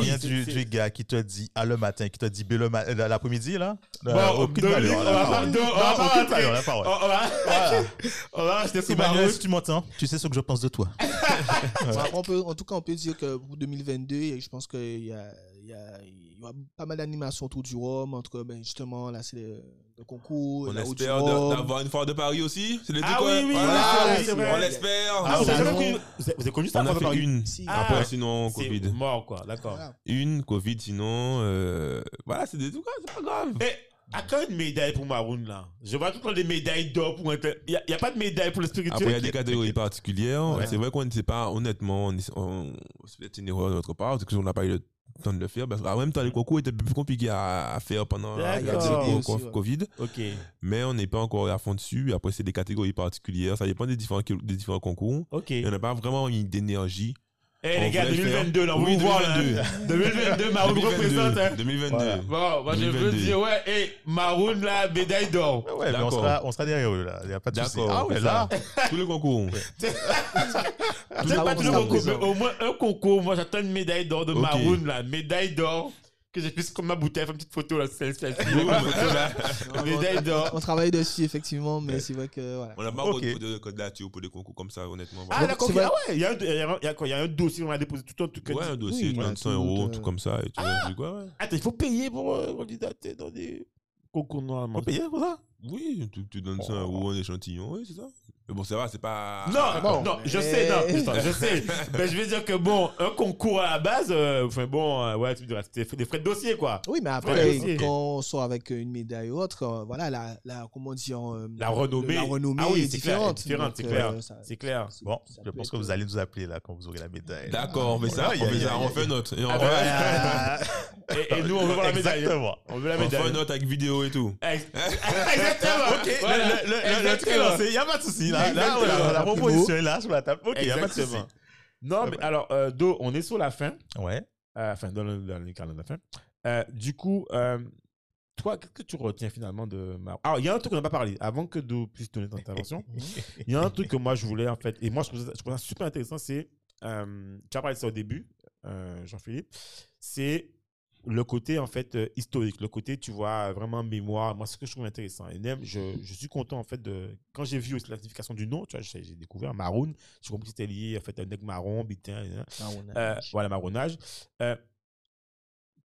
bien c'est- du, gars qui te dit à le matin, qui te dit B le ma- euh, l'après-midi, là? Bon, Euh, aucune Dominique, valeur, on la va parole. pas- on va Non, pas aucune valeur. On va, on va sur tu m'entends, tu sais ce que je pense de toi. Bon, après, on peut, en tout cas, on peut dire que pour 2022, je pense qu'il y a, il y, a, y aura pas mal d'animations autour du Rhum, entre ben, justement, là, c'est le, le concours, On espère d'avoir une foire de Paris aussi. C'est Ah quoi? oui, oui, Voilà, vrai. On l'espère. Ah, vous avez connu- vous avez- vous avez connu ça On a fait Paris? une. Si. Ah, Après, sinon, C'est Covid. mort, quoi, d'accord. Voilà. Une, Covid, sinon. euh, Voilà, c'est des trucs, c'est pas grave. Mais à quand une médaille pour Maroon, là? Je vois tout le temps des médailles d'or pour un tel. Il n'y a, pas de médaille pour le spirituel. Après, il y a des catégories particulières. Ouais. C'est vrai qu'on ne sait pas, honnêtement, on, on- c'est peut-être une erreur de notre part, parce qu'on n'a pas eu le temps de le faire. Parce qu'en même temps, les concours étaient plus compliqués à, à faire pendant la. Covid. Mais on n'est pas encore à fond dessus. Après, c'est des catégories particulières. Ça dépend des différents, des différents concours. Et on n'a pas vraiment d'énergie. Eh On les gars, voulait le faire. 2022, là, on Oui, vous voit, là. 2022, Maroon 2022. représente. hein. 2022. Voilà. Bon, moi, je veux 2022. dire, ouais, et Maroon, là, médaille d'or. Ouais, mais on sera, on sera derrière eux, là. Il n'y a pas de souci. Ah ouais, c'est là. ça. Tous les concours. C'est pas on tout le concours, mais au moins un concours. Moi, j'attends une médaille d'or de Ok. Maroon, là. Médaille d'or. Que je puisse, comme ma bouteille, faire une petite photo, là. C'est là. On travaille dessus, effectivement, mais c'est vrai que, voilà. On n'a pas Ok. encore de- de candidature pour des concours comme ça, honnêtement. Ah, Voilà. d'accord. Ah ouais, il y a y a y a quoi Il y a un dossier, on a déposé tout un truc. Ouais, un dossier, Oui, tu voilà, donnes 100 tout, euros, euh, un truc comme ça. Et tu Ah. quoi, ouais. Attends, il faut payer pour euh, candidater dans des concours normalement. On paye pour ça Oui, tu, tu donnes 100 euros en échantillon, oui, c'est ça. Mais bon, ça va, c'est pas. Non, bon. non, je sais, non, je sais. Mais je veux dire que bon, un concours à la base, euh, enfin bon, euh, ouais, tu c'était des frais de dossier, quoi. Oui, mais Ouais, après, aussi. quand on sort avec une médaille ou autre, euh, voilà, la, la, comment dire, euh, La renommée. la renommée Ah oui, est différente. c'est clair. euh, ça- C'est clair. Bon, je pense que vous allez nous appeler, là, quand vous aurez la médaille. D'accord, on fait ça, on fait ça, on fait note. Et on Ah. Et, et nous, on veut voir la médaille. Exactement. On veut la on fait médaille. une note avec vidéo et tout. Ex- Exactement. Ok, le, le, le, le truc lancé, il n'y a pas de souci. Là, là la proposition est là sur la table. Ok, il n'y a pas de souci. Exactement. Non, mais alors, euh, Do, on est sur la fin. Ouais. Euh, enfin, dans le, dans le de la fin. Euh, du coup, toi, qu'est-ce que tu retiens finalement de ma... Alors, il y a un truc qu'on n'a pas parlé. Avant que Do puisse donner ton intervention, il y a un truc que moi, je voulais, en fait, et moi, je trouve ça, je trouve ça super intéressant, c'est, tu as parlé de ça au début, Jean-Philippe, c'est le côté, en fait, euh, historique, le côté, tu vois, vraiment mémoire. Moi, c'est ce que je trouve intéressant. Et même, je, je suis content, en fait, de... Quand j'ai vu aussi la signification du nom, tu vois, j'ai découvert Maroon, j'ai compris que c'était lié, en fait, à un nègre marron, bitin, Euh, voilà, marronnage. Euh,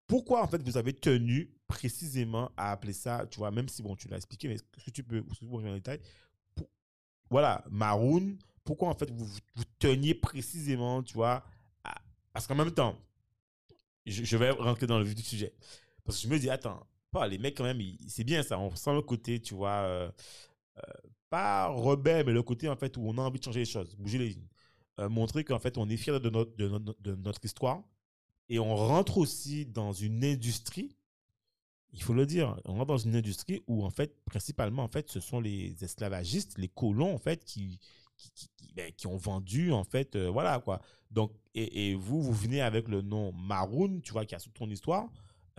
pourquoi, en fait, vous avez tenu précisément à appeler ça, tu vois, même si, bon, tu l'as expliqué, mais est-ce que tu peux, en détail Pour- Voilà, maroon, pourquoi, en fait, vous, vous, vous teniez précisément, tu vois, à- parce qu'en même temps, je, vais rentrer dans le vif du sujet. Parce que je me dis, attends, pas, les mecs, quand même, c'est bien ça, on sent le côté, tu vois, euh, euh, pas rebelle, mais le côté, en fait, où on a envie de changer les choses, bouger les lignes. Euh, montrer qu'en fait, on est fier de notre, de, notre, de notre histoire. Et on rentre aussi dans une industrie, il faut le dire, on rentre dans une industrie où, en fait, principalement, en fait, ce sont les esclavagistes, les colons, en fait, qui, qui, qui, qui- ben, qui ont vendu, en fait, euh, voilà, quoi. Donc, et, et vous, vous venez avec le nom Maroon, tu vois, qui a toute ton histoire.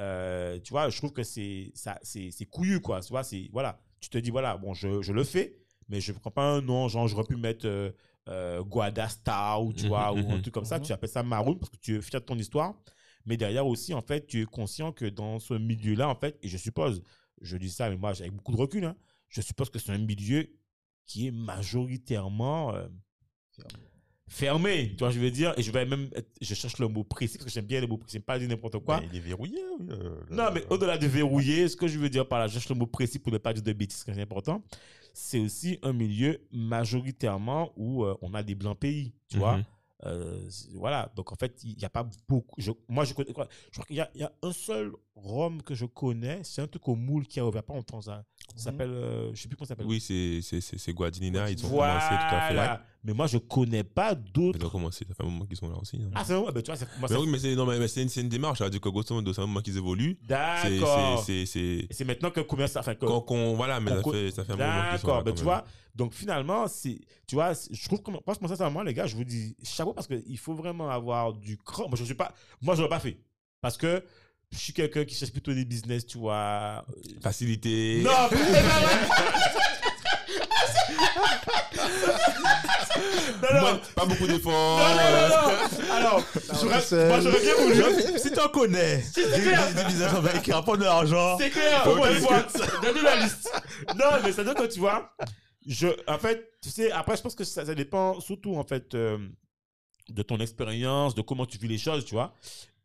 Euh, tu vois, je trouve que c'est couillu, quoi. Tu vois, c'est, voilà, tu te dis, voilà, bon, je, je le fais, mais je ne prends pas un nom, genre, j'aurais pu mettre euh, euh, Guada Star, ou tu Mhm, vois, ou un mhm. truc comme ça. Mhm. Tu appelles ça Maroon parce que tu es fier de ton histoire. Mais derrière aussi, en fait, tu es conscient que dans ce milieu-là, en fait, et je suppose, je dis ça, mais moi, avec beaucoup de recul, hein, je suppose que c'est un milieu qui est majoritairement euh, fermé, tu vois, je veux dire, et je vais même, être- je cherche le mot précis, parce que j'aime bien les mots précis, pas dire n'importe quoi. Ben, il est verrouillé. oui, euh, Non, mais au-delà de verrouiller, ce que je veux dire par là, je cherche le mot précis pour ne pas dire de bêtises, c'est important, c'est aussi un milieu majoritairement où euh, on a des blancs pays, tu vois? Mhm. Euh, voilà, donc en fait, il n'y a pas beaucoup. je- moi, je connais. quoi, Je crois qu'il y, a- il y a un seul rhum que je connais, c'est un truc au moule qui a ouvert pas longtemps. Ça s'appelle. euh, je sais plus comment ça s'appelle. Oui, c'est c'est- c'est- c'est Guadinina, ils ont commencé tout à fait. Mais moi, je connais pas d'autres. donc, comment c'est Ça fait un moment qu'ils sont là aussi. hein. Ah, c'est vrai, ben, tu vois, moi, mais c'est- oui, mais c'est non, mais, mais c'est une, c'est une démarche. Ça veut dire que grosso modo, c'est un moment qu'ils évoluent. C'est- D'accord. c'est- c'est- c'est- c'est maintenant que combien ça fait que. Quand qu'on- Voilà, mais ça fait, ça fait un moment qu'ils sont là. D'accord, ben, tu vois, donc finalement, c'est, tu vois, je trouve que, franchement, sincèrement, les gars, je vous dis chapeau parce qu'il faut vraiment avoir du cran. Moi, je suis pas, moi, je l'aurais pas fait. Parce que je suis quelqu'un qui cherche plutôt des business, tu vois. Facilité. Non, mais- non, non, Moins- pas beaucoup d'efforts. non, non, non, non. Alors, j'aurais- moi, j'aurais bien voulu. Si t'en connais, des, clair. des, des business qui rapportent de l'argent. C'est clair, une fois. Donne-nous la liste. Non, mais ça dire que tu vois, je, en fait, tu sais, après, je pense que ça, ça dépend surtout, en fait, euh, de ton expérience, de comment tu vis les choses, tu vois?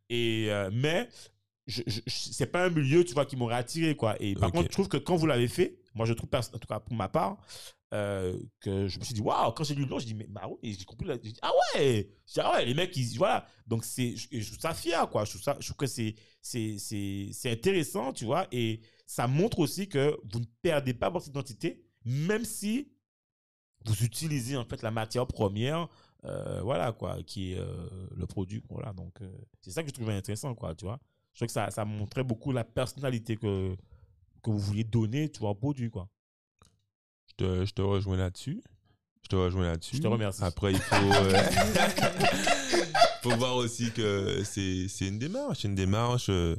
Et, euh, mais, je, je, je- c'est pas un milieu, tu vois, qui m'aurait attiré, quoi. Et par contre, je trouve que quand vous l'avez fait, moi, je trouve, en tout cas, pour ma part, euh, que je me suis dit, waouh, quand j'ai lu le nom, je dis, mais bah oui, j'ai compris, j'ai dit, ah ouais, j'ai dit, ah ouais, les mecs, ils, voilà. Donc, c'est, je, je trouve ça fier, quoi. Je trouve ça, je trouve que c'est, c'est, c'est, c'est intéressant, tu vois, et ça montre aussi que vous ne perdez pas votre identité, même si vous utilisez, en fait, la matière première, euh, voilà, quoi, qui est euh, le produit, voilà. Donc, c'est ça que je trouvais intéressant, quoi, tu vois. Je trouve que ça, ça montrait beaucoup la personnalité que, que vous vouliez donner, tu vois, au produit, quoi. Je te, je te rejoins là-dessus. Je te rejoins là-dessus. Je te remercie. Après, il faut, euh, faut voir aussi que c'est c'est une démarche. C'est une démarche. euh,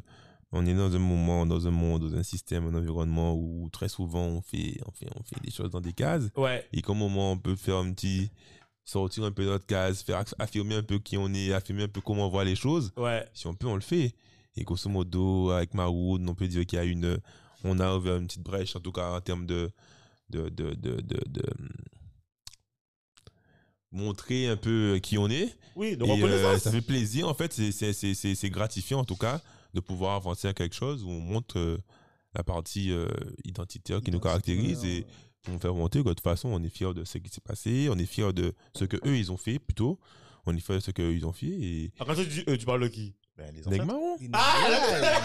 on est dans un moment, dans un monde, dans un système, un environnement où très souvent on fait, on fait, on fait des choses dans des cases. Ouais, Et comme moment on peut faire un petit sortir un peu de notre case, faire aff- affirmer un peu qui on est, affirmer un peu comment on voit les choses. ouais, Si on peut, on le fait. Et grosso modo, avec Maroud, on peut dire qu'il y a une, on a ouvert une petite brèche, en tout cas en termes de, de, de, de, de, de, hum, montrer un peu qui on est. oui, de Et euh, ça fait plaisir, en fait, c'est- c'est- c'est c'est- c'est gratifiant en tout cas de pouvoir avancer à quelque chose où on montre euh, la partie euh, identitaire qui nous caractérise et on fait remonter que de toute façon on est fier de ce qui s'est passé, on est fier de ce que eux ils ont fait plutôt, on est fier de ce qu'eux ils ont fait et Ah, Quand tu dis eux, tu parles de qui? Ben, les ancêtres. Marron. Ah, les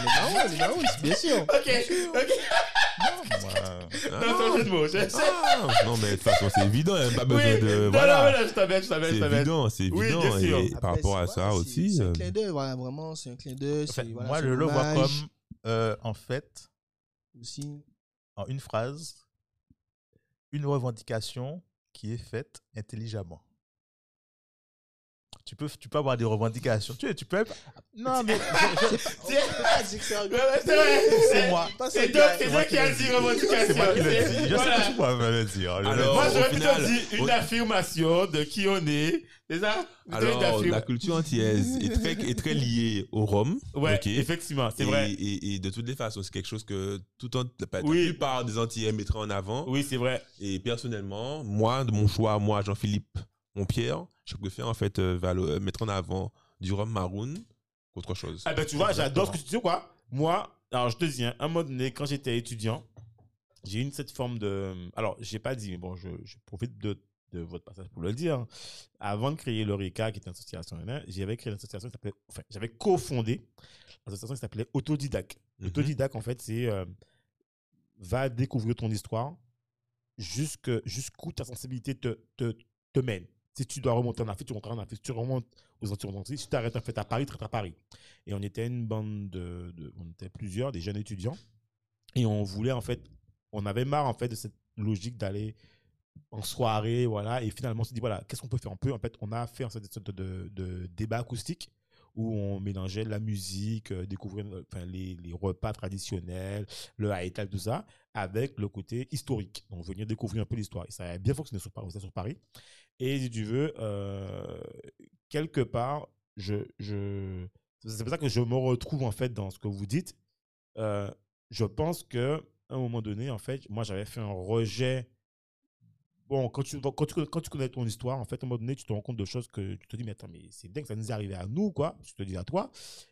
marrons, les marrons, bien sûr. Ok, ok. Moi, Non, c'est un jeu de mots. je sais. Ah, non, mais de toute façon, c'est évident, il n'y a pas besoin Oui, de. non, voilà. non, mais là, je t'avais, je t'avais, je c'est t'avais. évident, c'est Oui, évident. bien sûr. et par rapport à c'est- ça aussi. C'est c'est euh, un clin d'œil, voilà, vraiment, c'est un clin d'œil. en fait, c'est- voilà, moi, c'est je un le vois comme, euh, en fait, Aussi. en une phrase, une revendication qui est faite intelligemment. Tu peux, tu peux avoir des revendications. Tu, tu peux. Non, mais. c'est vrai. C'est moi. C'est Doc qui a dit revendication. C'est moi qui le C'est- dis. Je voilà. sais tu pourras me le dire. Le Alors, Moi, dis. j'aurais au plutôt dit une affirmation de qui on est. C'est ça Alors, la culture antillaise est très, est très liée au rhum. Ouais, ok effectivement, c'est vrai. Et, et de toutes les façons, c'est quelque chose que tout en, la, Oui. la plupart des Antillais mettraient en avant. Oui, c'est vrai. Et personnellement, moi, de mon choix, moi, Jean-Philippe, mon Pierre, je préfère en fait euh, valo- euh, mettre en avant du rhum maroon qu'autre chose. Ah ben tu vois, j'adore ce que tu dis quoi. Moi, alors je te dis, hein, un moment donné, quand j'étais étudiant, j'ai eu cette forme de... Alors, j'ai pas dit, mais bon, je, je profite de, de votre passage pour le dire. Avant de créer l'Eureka, qui est une association, hein, j'avais créé une association qui s'appelait... Enfin, j'avais cofondé l'association qui s'appelait Autodidacte. Mhm. Autodidacte, en fait, c'est... euh, va découvrir ton histoire jusque- jusqu'où ta sensibilité te, te, te mène. Si tu dois remonter en Afrique, tu remontes en Afrique. Tu remontes aux Antilles, si tu t'arrêtes en fait à Paris, tu arrêtes à Paris. Et on était une bande de, on était plusieurs, des jeunes étudiants. Et on voulait en fait, on avait marre en fait de cette logique d'aller en soirée, voilà. Et finalement, on s'est dit, voilà, qu'est-ce qu'on peut faire? On peut, en fait, on a fait en fait, sorte de, débat acoustique où on mélangeait la musique, euh, euh, enfin, les, repas traditionnels, le haïtal, tout ça, avec le côté historique. Donc, venir découvrir un peu l'histoire. Et ça a bien fonctionné sur sur Paris. Et si tu veux, euh, quelque part, je, je, c'est pour ça que je me retrouve en fait dans ce que vous dites. Euh, je pense que à un moment donné, en fait, moi j'avais fait un rejet. Bon, quand tu, quand, tu, quand tu connais ton histoire, en fait, à un moment donné, tu te rends compte de choses que tu te dis, mais attends, mais c'est dingue, ça nous est arrivé à nous, quoi. Je te dis à toi.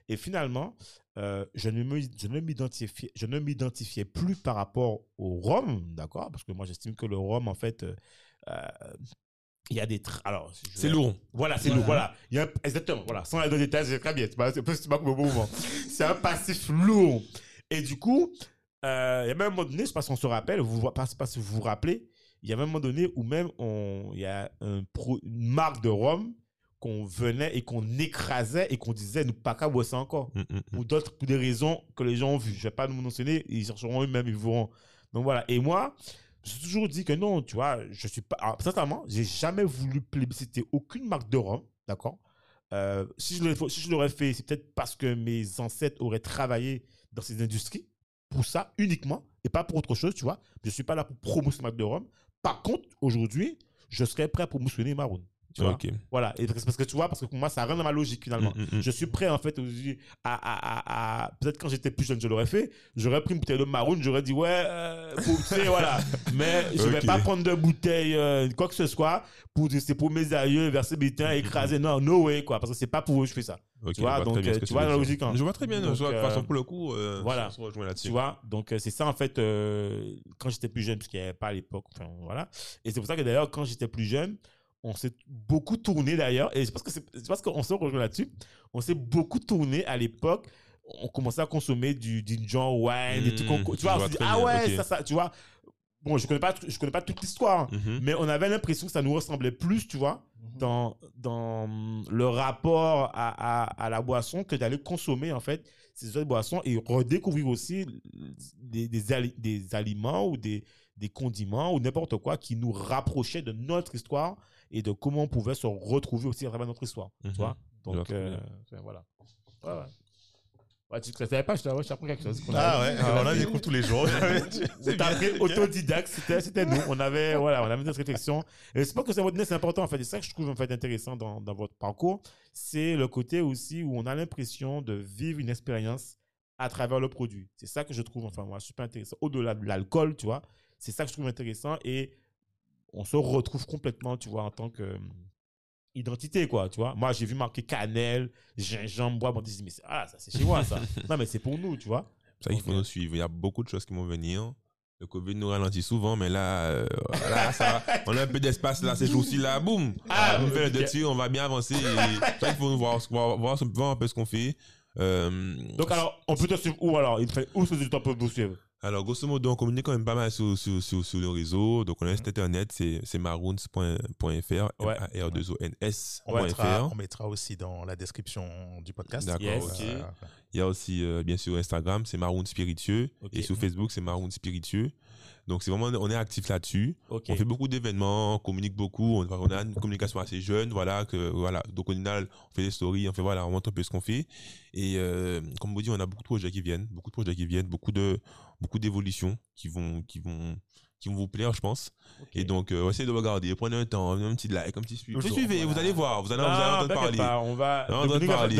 Et finalement, euh, je ne m'identifiais plus par rapport au rhum, d'accord? Parce que moi, j'estime que le rhum, en fait, il y a des. tra- Alors, C'est vais- lourd. voilà, c'est Voilà. lourd. Voilà. Il y a un- exactement. Voilà. Sans aller dans les détails, c'est très bien. C'est pas, c'est pas, c'est pas comme un passif lourd. Et du coup, euh, il y a même un moment donné, je sais pas si on se rappelle, vous, sais pas si vous vous rappelez, il y a un moment donné où même on, il y a un pro- une marque de rhum qu'on venait et qu'on écrasait et qu'on disait nous pas qu'à boire ça encore. Mm, mm, mm. Pour d'autres, pour des raisons que les gens ont vues. Je vais pas nous mentionner, ils chercheront eux-mêmes, ils verront. Donc voilà. Et moi, j'ai toujours dit que non, tu vois, je suis pas. Alors, sincèrement, j'ai jamais voulu plébisciter aucune marque de rhum, d'accord? Euh, si je l'aurais fait, c'est peut-être parce que mes ancêtres auraient travaillé dans ces industries pour ça uniquement et pas pour autre chose, tu vois? Je suis pas là pour promouvoir marque de rhum. Par contre, aujourd'hui, je serais prêt à promotionner Maroon. Tu vois? Ok. Voilà. Et parce, parce que tu vois, parce que pour moi, ça rentre dans ma logique finalement. Mm, mm, mm. Je suis prêt en fait à, à, à, à- peut-être quand j'étais plus jeune je l'aurais fait j'aurais pris une bouteille de maroon j'aurais dit ouais euh, pour- tu sais, voilà mais je vais Ok. pas prendre de bouteille euh, quoi que ce soit pour c'est pour mes aïeux verser mes temps écraser non no way quoi parce que c'est pas pour eux que je fais ça Ok, Tu vois, donc, euh, que tu vois la logique, hein. Je vois très bien. Donc, je vois, de toute euh, euh, façon, pour le coup, euh, voilà. on se rejoint là-dessus. tu vois? Donc c'est ça en fait quand j'étais plus jeune parce qu'il n'y avait pas à l'époque enfin voilà et c'est pour ça que d'ailleurs quand j'étais plus jeune on s'est beaucoup tourné d'ailleurs et c'est parce que c'est parce qu'on se rejoint là-dessus on s'est beaucoup tourné à l'époque on commençait à consommer du ginger wine et tout Mmh, tu je vois on vois s'est dit ah bien, ouais ça ça tu vois bon je connais pas je connais pas toute l'histoire hein, Mhm. mais on avait l'impression que ça nous ressemblait plus tu vois Mhm. dans, dans le rapport à, à, à la boisson que d'aller consommer en fait ces autres boissons et redécouvrir aussi des, des, ali- des aliments ou des, des condiments ou n'importe quoi qui nous rapprochaient de notre histoire et de comment on pouvait se retrouver aussi à travers notre histoire. Mhm. Tu vois Je vois Donc, euh, voilà. Ouais, ouais. Ouais, tu ne savais pas, je t'ai- appris quelque chose. qu'on Ah avait- ouais, on a des cours tous les jours. on t'a appris autodidacte, c'était, nous. On avait, voilà, on avait notre réflexion. Et c'est pas que c'est votre c'est important, en fait. C'est ça que je trouve, en fait, intéressant dans, dans votre parcours. C'est le côté aussi où on a l'impression de vivre une expérience à travers le produit. C'est ça que je trouve, enfin, moi, super intéressant. Au-delà de l'alcool, tu vois. C'est ça que je trouve intéressant et on se retrouve complètement, tu vois, en tant que hum, identité, quoi, tu vois. Moi, j'ai vu marquer cannelle, gingembre, bois, bon, on dit, mais ah, ça, c'est chez moi, ça. non, mais c'est pour nous, tu vois. Ça qu'il faut nous suivre. Il y a beaucoup de choses qui vont venir. Le Covid nous ralentit souvent, mais là, euh, là ça on a un peu d'espace là, ces jours-ci là, boum. Ah, Ah, on fait le dessus, on va bien avancer. Et ça qu'il faut nous voir, voir, voir, voir un peu ce qu'on fait. Euh, Donc, alors, on peut te suivre où, alors? Il fait, où ce temps peut vous suivre? Alors, grosso modo, on communique quand même pas mal sur, sur, sur, sur le réseau. Donc, on a un site Mhm. internet, c'est maroons.fr, Ouais. On M-A-R-2-O-N-S.fr. mettra, on mettra aussi dans la description du podcast. D'accord, Yes. Euh, Il y a aussi, euh, bien sûr, Instagram, c'est Maroon Spiritueux. Et sur Facebook, c'est Maroon Spiritueux. Donc, c'est vraiment, on est actif là-dessus. On fait beaucoup d'événements, on communique beaucoup, on, on a une communication assez jeune, voilà, que, voilà. Donc, on, a- on fait des stories, on fait, voilà, on montre un peu ce qu'on fait. Et, euh, comme vous dit, on a beaucoup de projets qui viennent, beaucoup de projets qui viennent, beaucoup de, beaucoup d'évolutions qui vont, qui vont, qui vont vous plaire, je pense. Et donc, euh, essayez de regarder, prenez un temps, un petit like, un petit suivi. Toujours, Suivez, voilà. vous allez voir, vous allez, vous allez Non, entendre t'inquiète parler. pas, on va. Entendre Dominique, parler,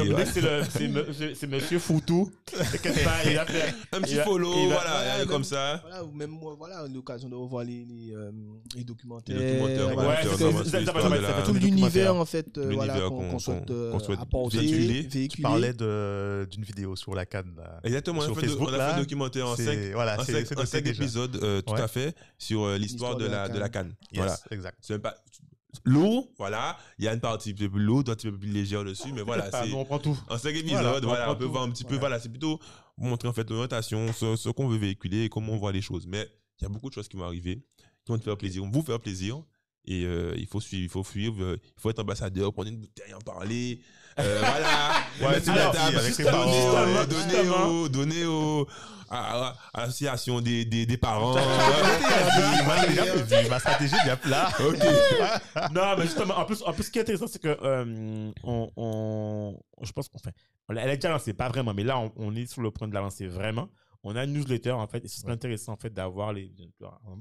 c'est Monsieur Foutou. T'inquiète pas, il a fait. Un petit follow, va- voilà, voilà, allez même- comme ça. Voilà, même moi, voilà, l'occasion de revoir les, les, euh, les documentaires. Les documentaires, voilà, Ouais, tout l'univers en fait euh, voilà, qu'on- souhaite qu'on souhaite apporter. Tu parlais d'une vidéo sur la canne. là. Exactement, on a, Sur fait, Facebook, on a fait là, un documentaire en C'est- 5 Voilà, en c'est cinq, c'est en noté cinq déjà. épisodes, tout à fait, sur euh, l'histoire de la, de la canne. Yes, Voilà. exact. C'est pas lourd, voilà. Il y a une partie un peu plus lourde, un peu plus légère dessus, mais voilà, pas, c'est on prend tout. en cinq épisodes, Voilà, voilà, on peut voir un petit peu, Voilà. voilà, c'est plutôt montrer en fait l'orientation, ce, ce qu'on veut véhiculer et comment on voit les choses. Mais il y a beaucoup de choses qui vont arriver, qui vont te faire plaisir, vont vous faire plaisir. Et euh, il faut suivre, il faut suivre, euh, il faut être ambassadeur, prendre une bouteille, en parler. Euh, voilà. Ouais, alors, la table, ouais. Justement. au, donner au, à, à- à l'association des, des, des parents. Ma stratégie bien là. ok. Non, mais justement, en plus, en plus, ce qui est intéressant, c'est que euh, on, on- je pense qu'on fait. Elle est déjà lancée, pas vraiment, mais là, on, on est sur le point de la lancer vraiment. On a une newsletter, en fait, et ce serait intéressant, en fait, d'avoir les.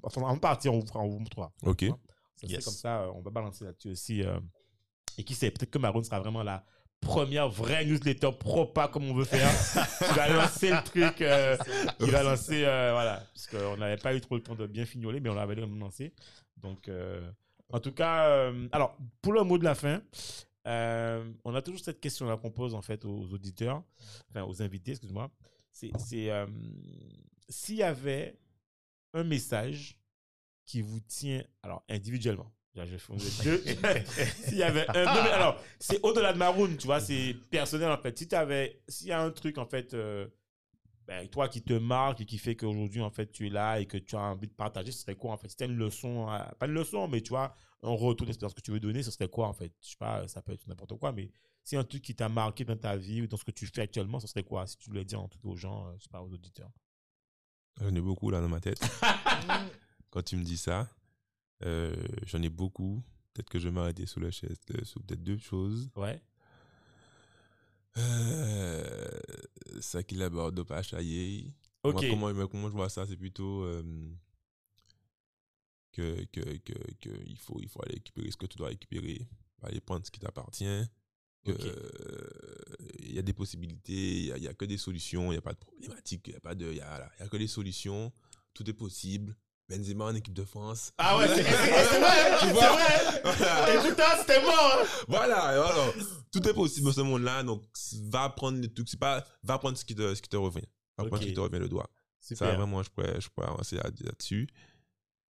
Enfin, en partie, on vous, on vous montrera. Ok. Ça Yes. comme ça, euh, on va balancer là-dessus aussi. euh, et qui sait, peut-être que Maroon sera vraiment la première vraie newsletter propa comme on veut faire. qui va lancer le truc, euh, qui va lancer, euh, voilà. Parce qu'on n'avait pas eu trop le temps de bien fignoler, mais on l'avait même lancé. Donc, euh, en tout cas, euh, alors, pour le mot de la fin, euh, on a toujours cette question-là qu'on pose en fait aux auditeurs, enfin aux invités, excuse-moi. C'est, euh, s'il y avait un message qui vous tient, alors individuellement. Là, je fais- deux. S'il y avait un. non, mais alors, c'est au-delà de Maroon, tu vois, c'est personnel en fait. Si tu avais. S'il y a un truc en fait. euh, ben, toi qui te marque et qui fait qu'aujourd'hui, en fait, tu es là et que tu as envie de partager, ce serait quoi, en fait? Si tu une leçon, euh, pas une leçon, mais tu vois, un retour d'expérience que tu veux donner, ce serait quoi, en fait? Je sais pas, ça peut être n'importe quoi, mais si un truc qui t'a marqué dans ta vie ou dans ce que tu fais actuellement, ce serait quoi? Si tu voulais dire en tout cas aux gens, euh, je sais pas, aux auditeurs. J'en ai beaucoup là dans ma tête. Quand tu me dis ça, euh, j'en ai beaucoup. Peut-être que je vais m'arrêter sous la chaise, euh, sous peut-être deux choses. Ouais. Euh, ça qu'il aborde pas chaillé. Ok. Moi, comment, moi, comment je vois ça, c'est plutôt euh, que, que, que, que il, faut, il faut aller récupérer ce que tu dois récupérer, aller prendre ce qui t'appartient. euh, Il y a des possibilités, il y a, a que des solutions, il n'y a pas de problématique, il n'y a, pas de- il y a, y a que des solutions, tout est possible. Benzema en équipe de France. Ah ouais, c'est vrai, Tu c'est vois? vrai. Et putain, c'était mort. hein. Voilà, voilà. Tout est possible dans ce monde-là, donc va prendre le truc, c'est pas, va prendre ce qui te, ce qui te revient. Va prendre ce qui te revient le doigt. Ça, Super. vraiment, je pourrais, je pourrais avancer là- là-dessus.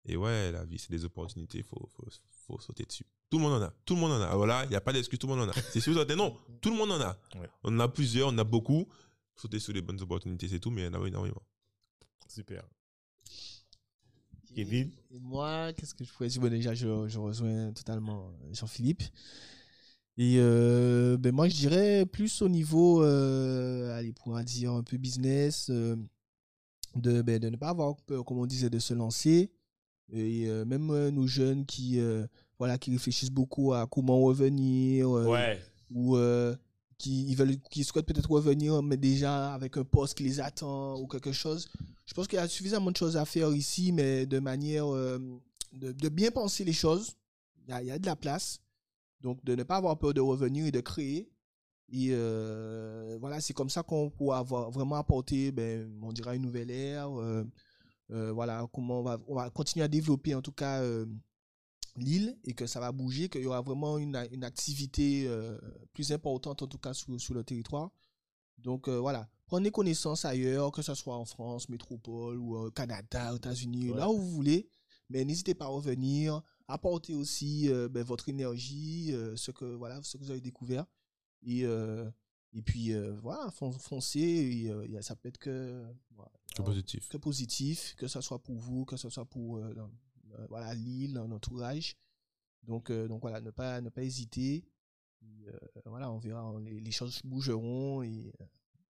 Et ouais, la vie, c'est des opportunités, il faut, faut, faut sauter dessus. Tout le monde en a. Tout le monde en a. Voilà, il n'y a pas d'excuse, tout le monde en a. C'est sûr, non, tout le monde en a. Ouais. On en a plusieurs, on en a beaucoup. Sauter sur les bonnes opportunités, c'est tout, mais il y en a énormément. Super. Kevin Et moi, qu'est-ce que je pourrais dire? Bon, Déjà, je, je rejoins totalement Jean-Philippe. Et euh, ben moi, je dirais plus au niveau, euh, allez, pour dire un peu business, euh, de, ben, de ne pas avoir peur, comme on disait, de se lancer. Et euh, même euh, nos jeunes qui, euh, voilà, qui réfléchissent beaucoup à comment revenir, euh, Ouais. ou euh, qui, veulent, qui souhaitent peut-être revenir, mais déjà avec un poste qui les attend ou quelque chose. Je pense qu'il y a suffisamment de choses à faire ici, mais de manière euh, de, bien penser les choses. Il y a, de la place. Donc, de ne pas avoir peur de revenir et de créer. Et euh, voilà, c'est comme ça qu'on pourra avoir, vraiment apporter, ben, on dirait, une nouvelle ère. euh, voilà, comment on va, on va continuer à développer, en tout cas, l'île et que ça va bouger, qu'il y aura vraiment une, une activité euh, plus importante, en tout cas, sur, sur le territoire. Donc, euh, voilà, prenez connaissance ailleurs, que ce soit en France, métropole ou au Canada, aux États-Unis, Ouais. là où vous voulez. Mais n'hésitez pas à revenir, apporter aussi euh, ben, votre énergie, euh, ce, que, voilà, ce que vous avez découvert. Et, euh, et puis, euh, voilà, fon- foncez. et, euh, ça peut être que, voilà, C'est positif. que positif, que ce soit pour vous, que ce soit pour euh, euh, voilà, l'île, l'entourage. Donc, euh, donc voilà, ne pas, ne pas hésiter. Et, euh, voilà, on verra, on- les, les choses bougeront et euh,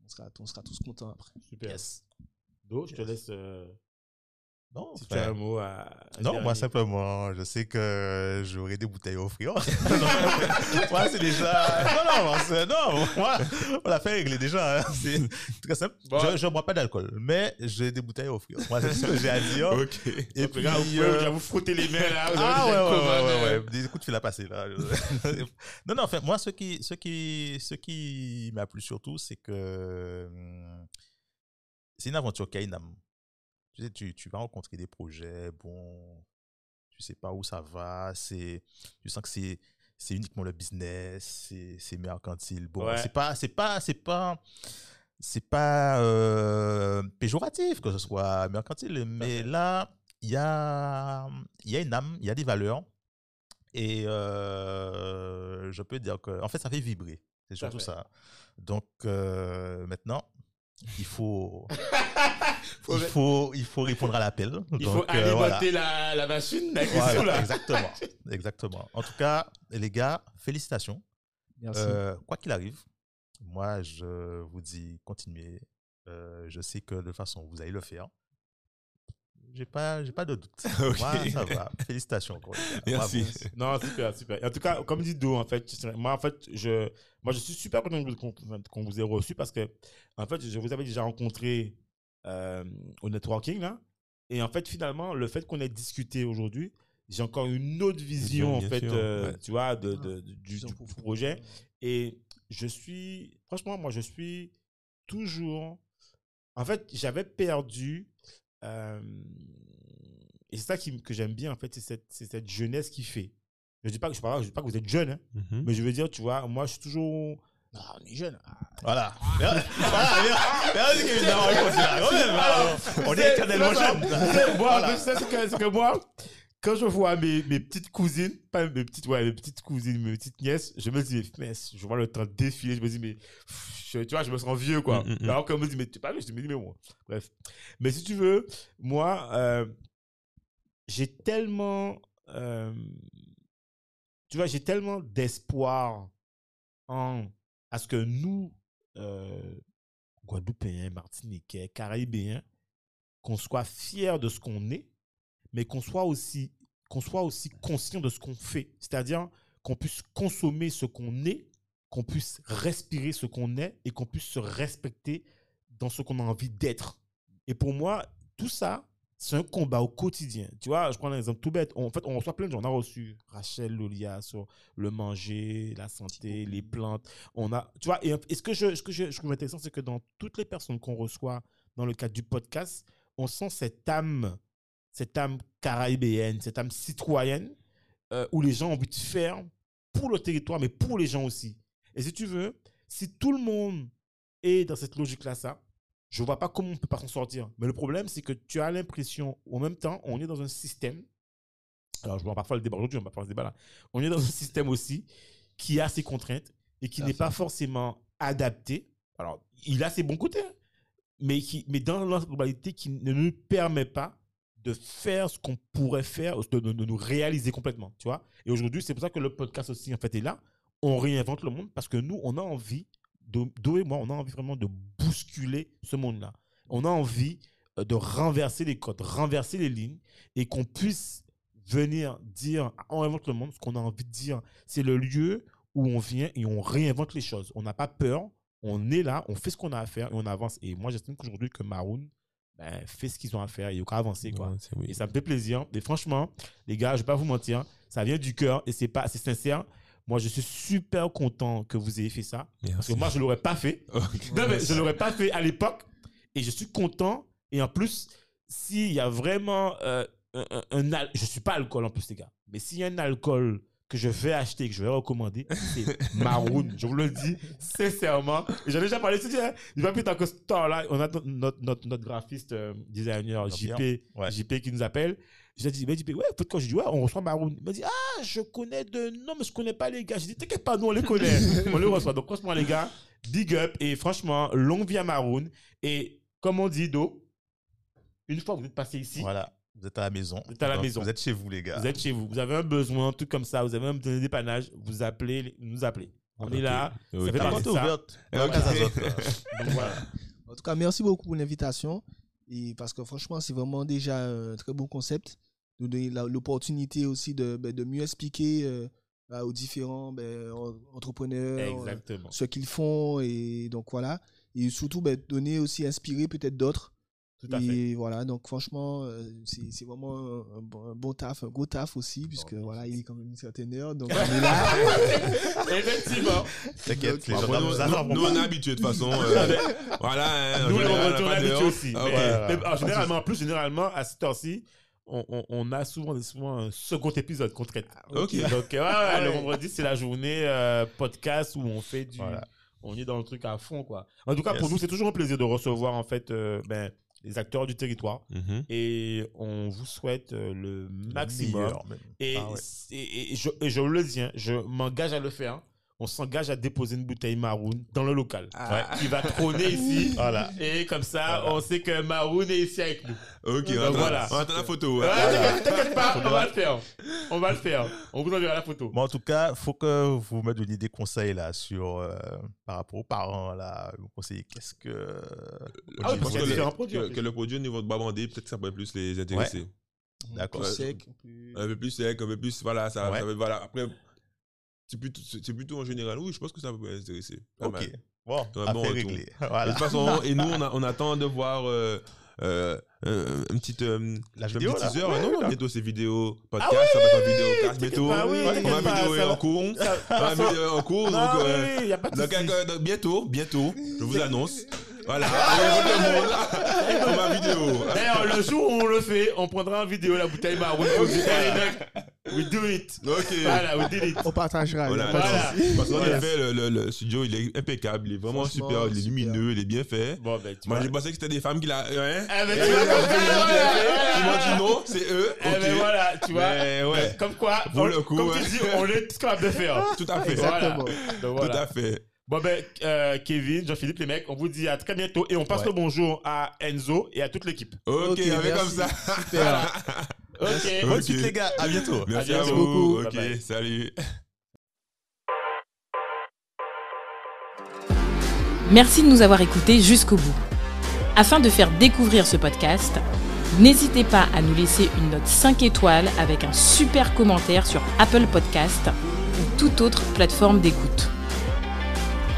on, sera, on sera tous contents après. Super. Yes. Do, je te laisse. Non, si tu as frère. un mot à. Non, moi simplement, je sais que j'aurai des bouteilles à offrir. moi, c'est déjà. Non, non, c'est- non, moi, on l'a fait régler déjà. hein. C'est très simple. Bon. Je ne bois pas d'alcool, mais j'ai des bouteilles à offrir. Moi, c'est ce que j'ai à dire. Ok. Et puis, regarde, vous euh, vous frotter les mains là. Vous ah ouais, une ouais, ouais, ouais. Des coups de fil à passer là. non, non, en fait, moi, ce qui, ce qui, ce qui m'a plu surtout, c'est que hum, c'est une aventure qui a une âme. Tu sais, tu, tu vas rencontrer des projets, bon, tu sais pas où ça va, c'est, tu sens que c'est, c'est uniquement le business, c'est, c'est mercantile. Bon, Ouais. c'est pas, c'est pas, c'est pas, c'est pas euh, péjoratif que ce soit mercantile, mais là, il y a, il y a une âme, il y a des valeurs. Et euh, je peux dire que, en fait, ça fait vibrer. C'est surtout ça. Donc, euh, maintenant, il Faut- il faut, il faut répondre à l'appel. Il Donc, faut euh, voilà. alimenter la, la machine Voilà, exactement, exactement. En tout cas, les gars, félicitations. Merci. Euh, quoi qu'il arrive, moi, je vous dis, continuez. Euh, je sais que de toute façon, vous allez le faire. J'ai pas, j'ai pas de doute. Ok. Moi, ça va. Félicitations. Merci. Bravo. Non, super, super. En tout cas, comme dit Do, en fait, moi, en fait, je, moi, je suis super content qu'on qu'on vous ait reçu parce que, en fait, je vous avais déjà rencontré euh, au networking, là. Et en fait, finalement, le fait qu'on ait discuté aujourd'hui, j'ai encore une autre vision, Bien en fait, euh, ouais. tu vois, de, Ah, de- du, projet. Et je suis, franchement, moi, je suis toujours. En fait, j'avais perdu. euh, et c'est ça qui, que j'aime bien, en fait, c'est cette, jeunesse qui fait. Je dis pas que je, parle- je dis pas que vous êtes jeune, hein, Mhm. mais je veux dire, tu vois, moi, je suis toujours. Ah, on est jeune. Ah, Voilà. On est éternellement. C'est- moi, c'est ça, c'est que, moi, quand je vois mes, mes petites cousines, pas mes petites, ouais, mes petites cousines, mes petites nièces, je me dis, mais je vois le temps défiler, je me dis, mais je- tu vois, je me sens vieux, quoi. Mm, mm, mm. Alors qu'on me dit, mais tu pas vieux, je me dis, mais bon. Bref. Mais si tu veux, moi, euh, j'ai tellement, euh, tu vois, j'ai tellement d'espoir en, à ce que nous, euh, Guadeloupéens, Martiniquais, Caraïbéens, qu'on soit fiers de ce qu'on est, mais qu'on soit aussi qu'on soit aussi conscient de ce qu'on fait. C'est-à-dire qu'on puisse consommer ce qu'on est, qu'on puisse respirer ce qu'on est et qu'on puisse se respecter dans ce qu'on a envie d'être. Et pour moi, tout ça, c'est un combat au quotidien. Tu vois, je prends un exemple tout bête. On- en fait, on reçoit plein de gens. On a reçu Rachel Lolia sur le manger, la santé, les plantes. On a, tu vois, et, et ce que je, ce que je, je trouve intéressant, c'est que dans toutes les personnes qu'on reçoit dans le cadre du podcast, on sent cette âme, cette âme caraïbéenne, cette âme citoyenne, euh, où les gens ont envie de faire pour le territoire, mais pour les gens aussi. Et si tu veux, si tout le monde est dans cette logique-là, ça, je vois pas comment on peut pas s'en sortir. Mais le problème, c'est que tu as l'impression, en même temps, on est dans un système. Alors, je ne vais pas faire le débat aujourd'hui, on va pas faire ce débat-là. On est dans un système aussi qui a ses contraintes et qui n'est pas forcément adapté. Alors, il a ses bons côtés, hein, mais, qui, mais dans la globalité, qui ne nous permet pas de faire ce qu'on pourrait faire, de, de- de nous réaliser complètement, tu vois. Et aujourd'hui, c'est pour ça que le podcast aussi, en fait, est là. On réinvente le monde parce que nous, on a envie, Do et moi, on a envie vraiment de bousculer ce monde-là. On a envie euh, de renverser les codes, renverser les lignes et qu'on puisse venir dire, on réinvente le monde, ce qu'on a envie de dire. C'est le lieu où on vient et on réinvente les choses. On n'a pas peur, on est là, on fait ce qu'on a à faire et on avance. Et moi, j'estime qu'aujourd'hui, que Maroon ben, fait ce qu'ils ont à faire et il faut avancer. Quoi. Ouais, c'est- oui. Et ça me fait plaisir. Et franchement, les gars, je vais pas vous mentir, ça vient du cœur et c'est pas, c'est sincère. Moi, je suis super content que vous ayez fait ça. Parce que moi, je l'aurais pas fait. Ok. Non, mais je l'aurais pas fait à l'époque. Et je suis content. Et en plus, s'il y a vraiment euh, un, un- un je suis pas alcool en plus, les gars. Mais s'il y a un alcool que je vais acheter, que je vais recommander, c'est Maroon. je vous le dis sincèrement. J'en ai déjà parlé. Je hein, il va plus tant que ce temps-là. On a notre, notre, notre, graphiste, euh, designer. JP, Ouais. JP qui nous appelle. J'ai dit, mais JP, ouais, faut quand je dis, ouais, on reçoit Maroon. Il m'a dit, ah, je connais de. Non, mais je connais pas les gars. J'ai dit, t'inquiète pas, nous, on les connaît. on les reçoit. Donc, franchement, les gars, big up. Et franchement, longue vie à Maroon. Et comme on dit, Do, une fois que vous êtes passé ici, Voilà, vous êtes à la maison. Vous êtes à la Donc, maison. Vous êtes chez vous, les gars. vous êtes chez vous. Vous avez un besoin, un truc comme ça. Vous avez un besoin de dépannage. Vous appelez, nous appelez. On est là. Ok. Ça fait La partie de ça. ouverte. Donc voilà. En tout cas, merci beaucoup pour l'invitation. Et parce que franchement, c'est vraiment déjà un très bon concept. Nous donner l'opportunité aussi de, ben, de mieux expliquer euh, aux différents ben, en- entrepreneurs euh, Exactement. ce qu'ils font. Et donc voilà. Et surtout, ben, donner aussi, inspirer peut-être d'autres. Tout à fait. Et voilà, donc franchement, euh, c'est c'est vraiment un, bon, un bon taf, un gros taf aussi, puisque voilà, il est quand même une certaine heure. Donc on est là. Effectivement. T'inquiète, les gens nous, nous attendent nous, on est habitués de toute façon. euh, voilà. hein, Nous, général, on est habitués aussi. Ah, Mais- ok. Ouais. mais, alors, généralement, en plus, généralement, à cette heure-ci, on, on, on a souvent, souvent un second épisode qu'on traite. Ok. Donc, ouais, ouais, le vendredi, c'est la journée euh, podcast où on fait du. Voilà. On est dans le truc à fond, quoi. En tout cas, pour nous, c'est toujours un plaisir de recevoir, en fait, euh, ben, les acteurs du territoire. Mhm. Et on vous souhaite euh, le maximum. Meilleur, même. Et, Ah ouais. c'est- et- et je, et je le dis, hein, je m'engage à le faire. On s'engage à déposer une bouteille Maroon dans le local. Ah. Qui va trôner ici. Voilà. Et comme ça, Voilà. on sait que Maroon est ici avec nous. Ok, on attend- voilà. on attend la photo. T'inquiète- pas, on va le faire. On va le faire. On vous enverra la photo. Bon, en tout cas, faut que vous me donniez des conseils là sur euh, par rapport aux parents là, vous conseillez qu'est-ce que Ah oui, parce y a que, le, produits, en que, plus. que le produit au niveau de Babandé, peut-être que ça pourrait plus les intéresser. D'accord. Ouais. Un peu plus sec, un peu plus. Voilà, ça, Ouais. ça voilà. Après, c'est plutôt, c'est plutôt en général. Oui, je pense que ça peut intéresser. Pas Ok. mal. Bon, affaire bon, réglée. Et Voilà. de toute façon, et nous, on, a- on attend de voir euh, euh, un, un petit, euh, La un vidéo, petit là. teaser. Ouais, non, non, bientôt c'est vidéo podcast, ça va être en vidéo cast bientôt. pas, oui, Ma t'inquiète pas, vidéo va- en cours. Ça- Ma vidéo est en cours. Donc, oui, euh, oui, y a pas de donc, euh, donc, bientôt, bientôt, je vous annonce. Voilà, tout monde, pour ma vidéo. D'ailleurs, le jour où on le fait, on prendra en vidéo la bouteille Eh, mecs, We do it. Ok. Voilà, we did it. On partagera. Voilà, Voilà. Parce qu'en Voilà. effet, le, le- le studio, il est impeccable. Il est vraiment super. Il est super. lumineux, il est bien fait. Bon, ben, tu Moi, j'ai pensé que c'était des femmes qui l'a. Hein? Ben, Et tu vois, comme ils m'ont dit, voilà, non, c'est eux. Eh ben Ok. voilà, tu vois. Mais ouais. Comme quoi, Pour on- le coup, comme ouais. tu dis, on est tout capable de faire. Tout à fait. Exactement. Donc, Tout voilà. à fait. Bon ben, euh, Kevin, Jean-Philippe, les mecs, on vous dit à très bientôt et on passe Ouais. le bonjour à Enzo et à toute l'équipe. Ok, on merci. comme ça. Super. Ok. Bonne Ok. suite, les gars. À bientôt. Merci À vous. Bye Ok, bye. salut. Merci de nous avoir écoutés jusqu'au bout. Afin de faire découvrir ce podcast, n'hésitez pas à nous laisser une note 5 étoiles avec un super commentaire sur Apple Podcast ou toute autre plateforme d'écoute.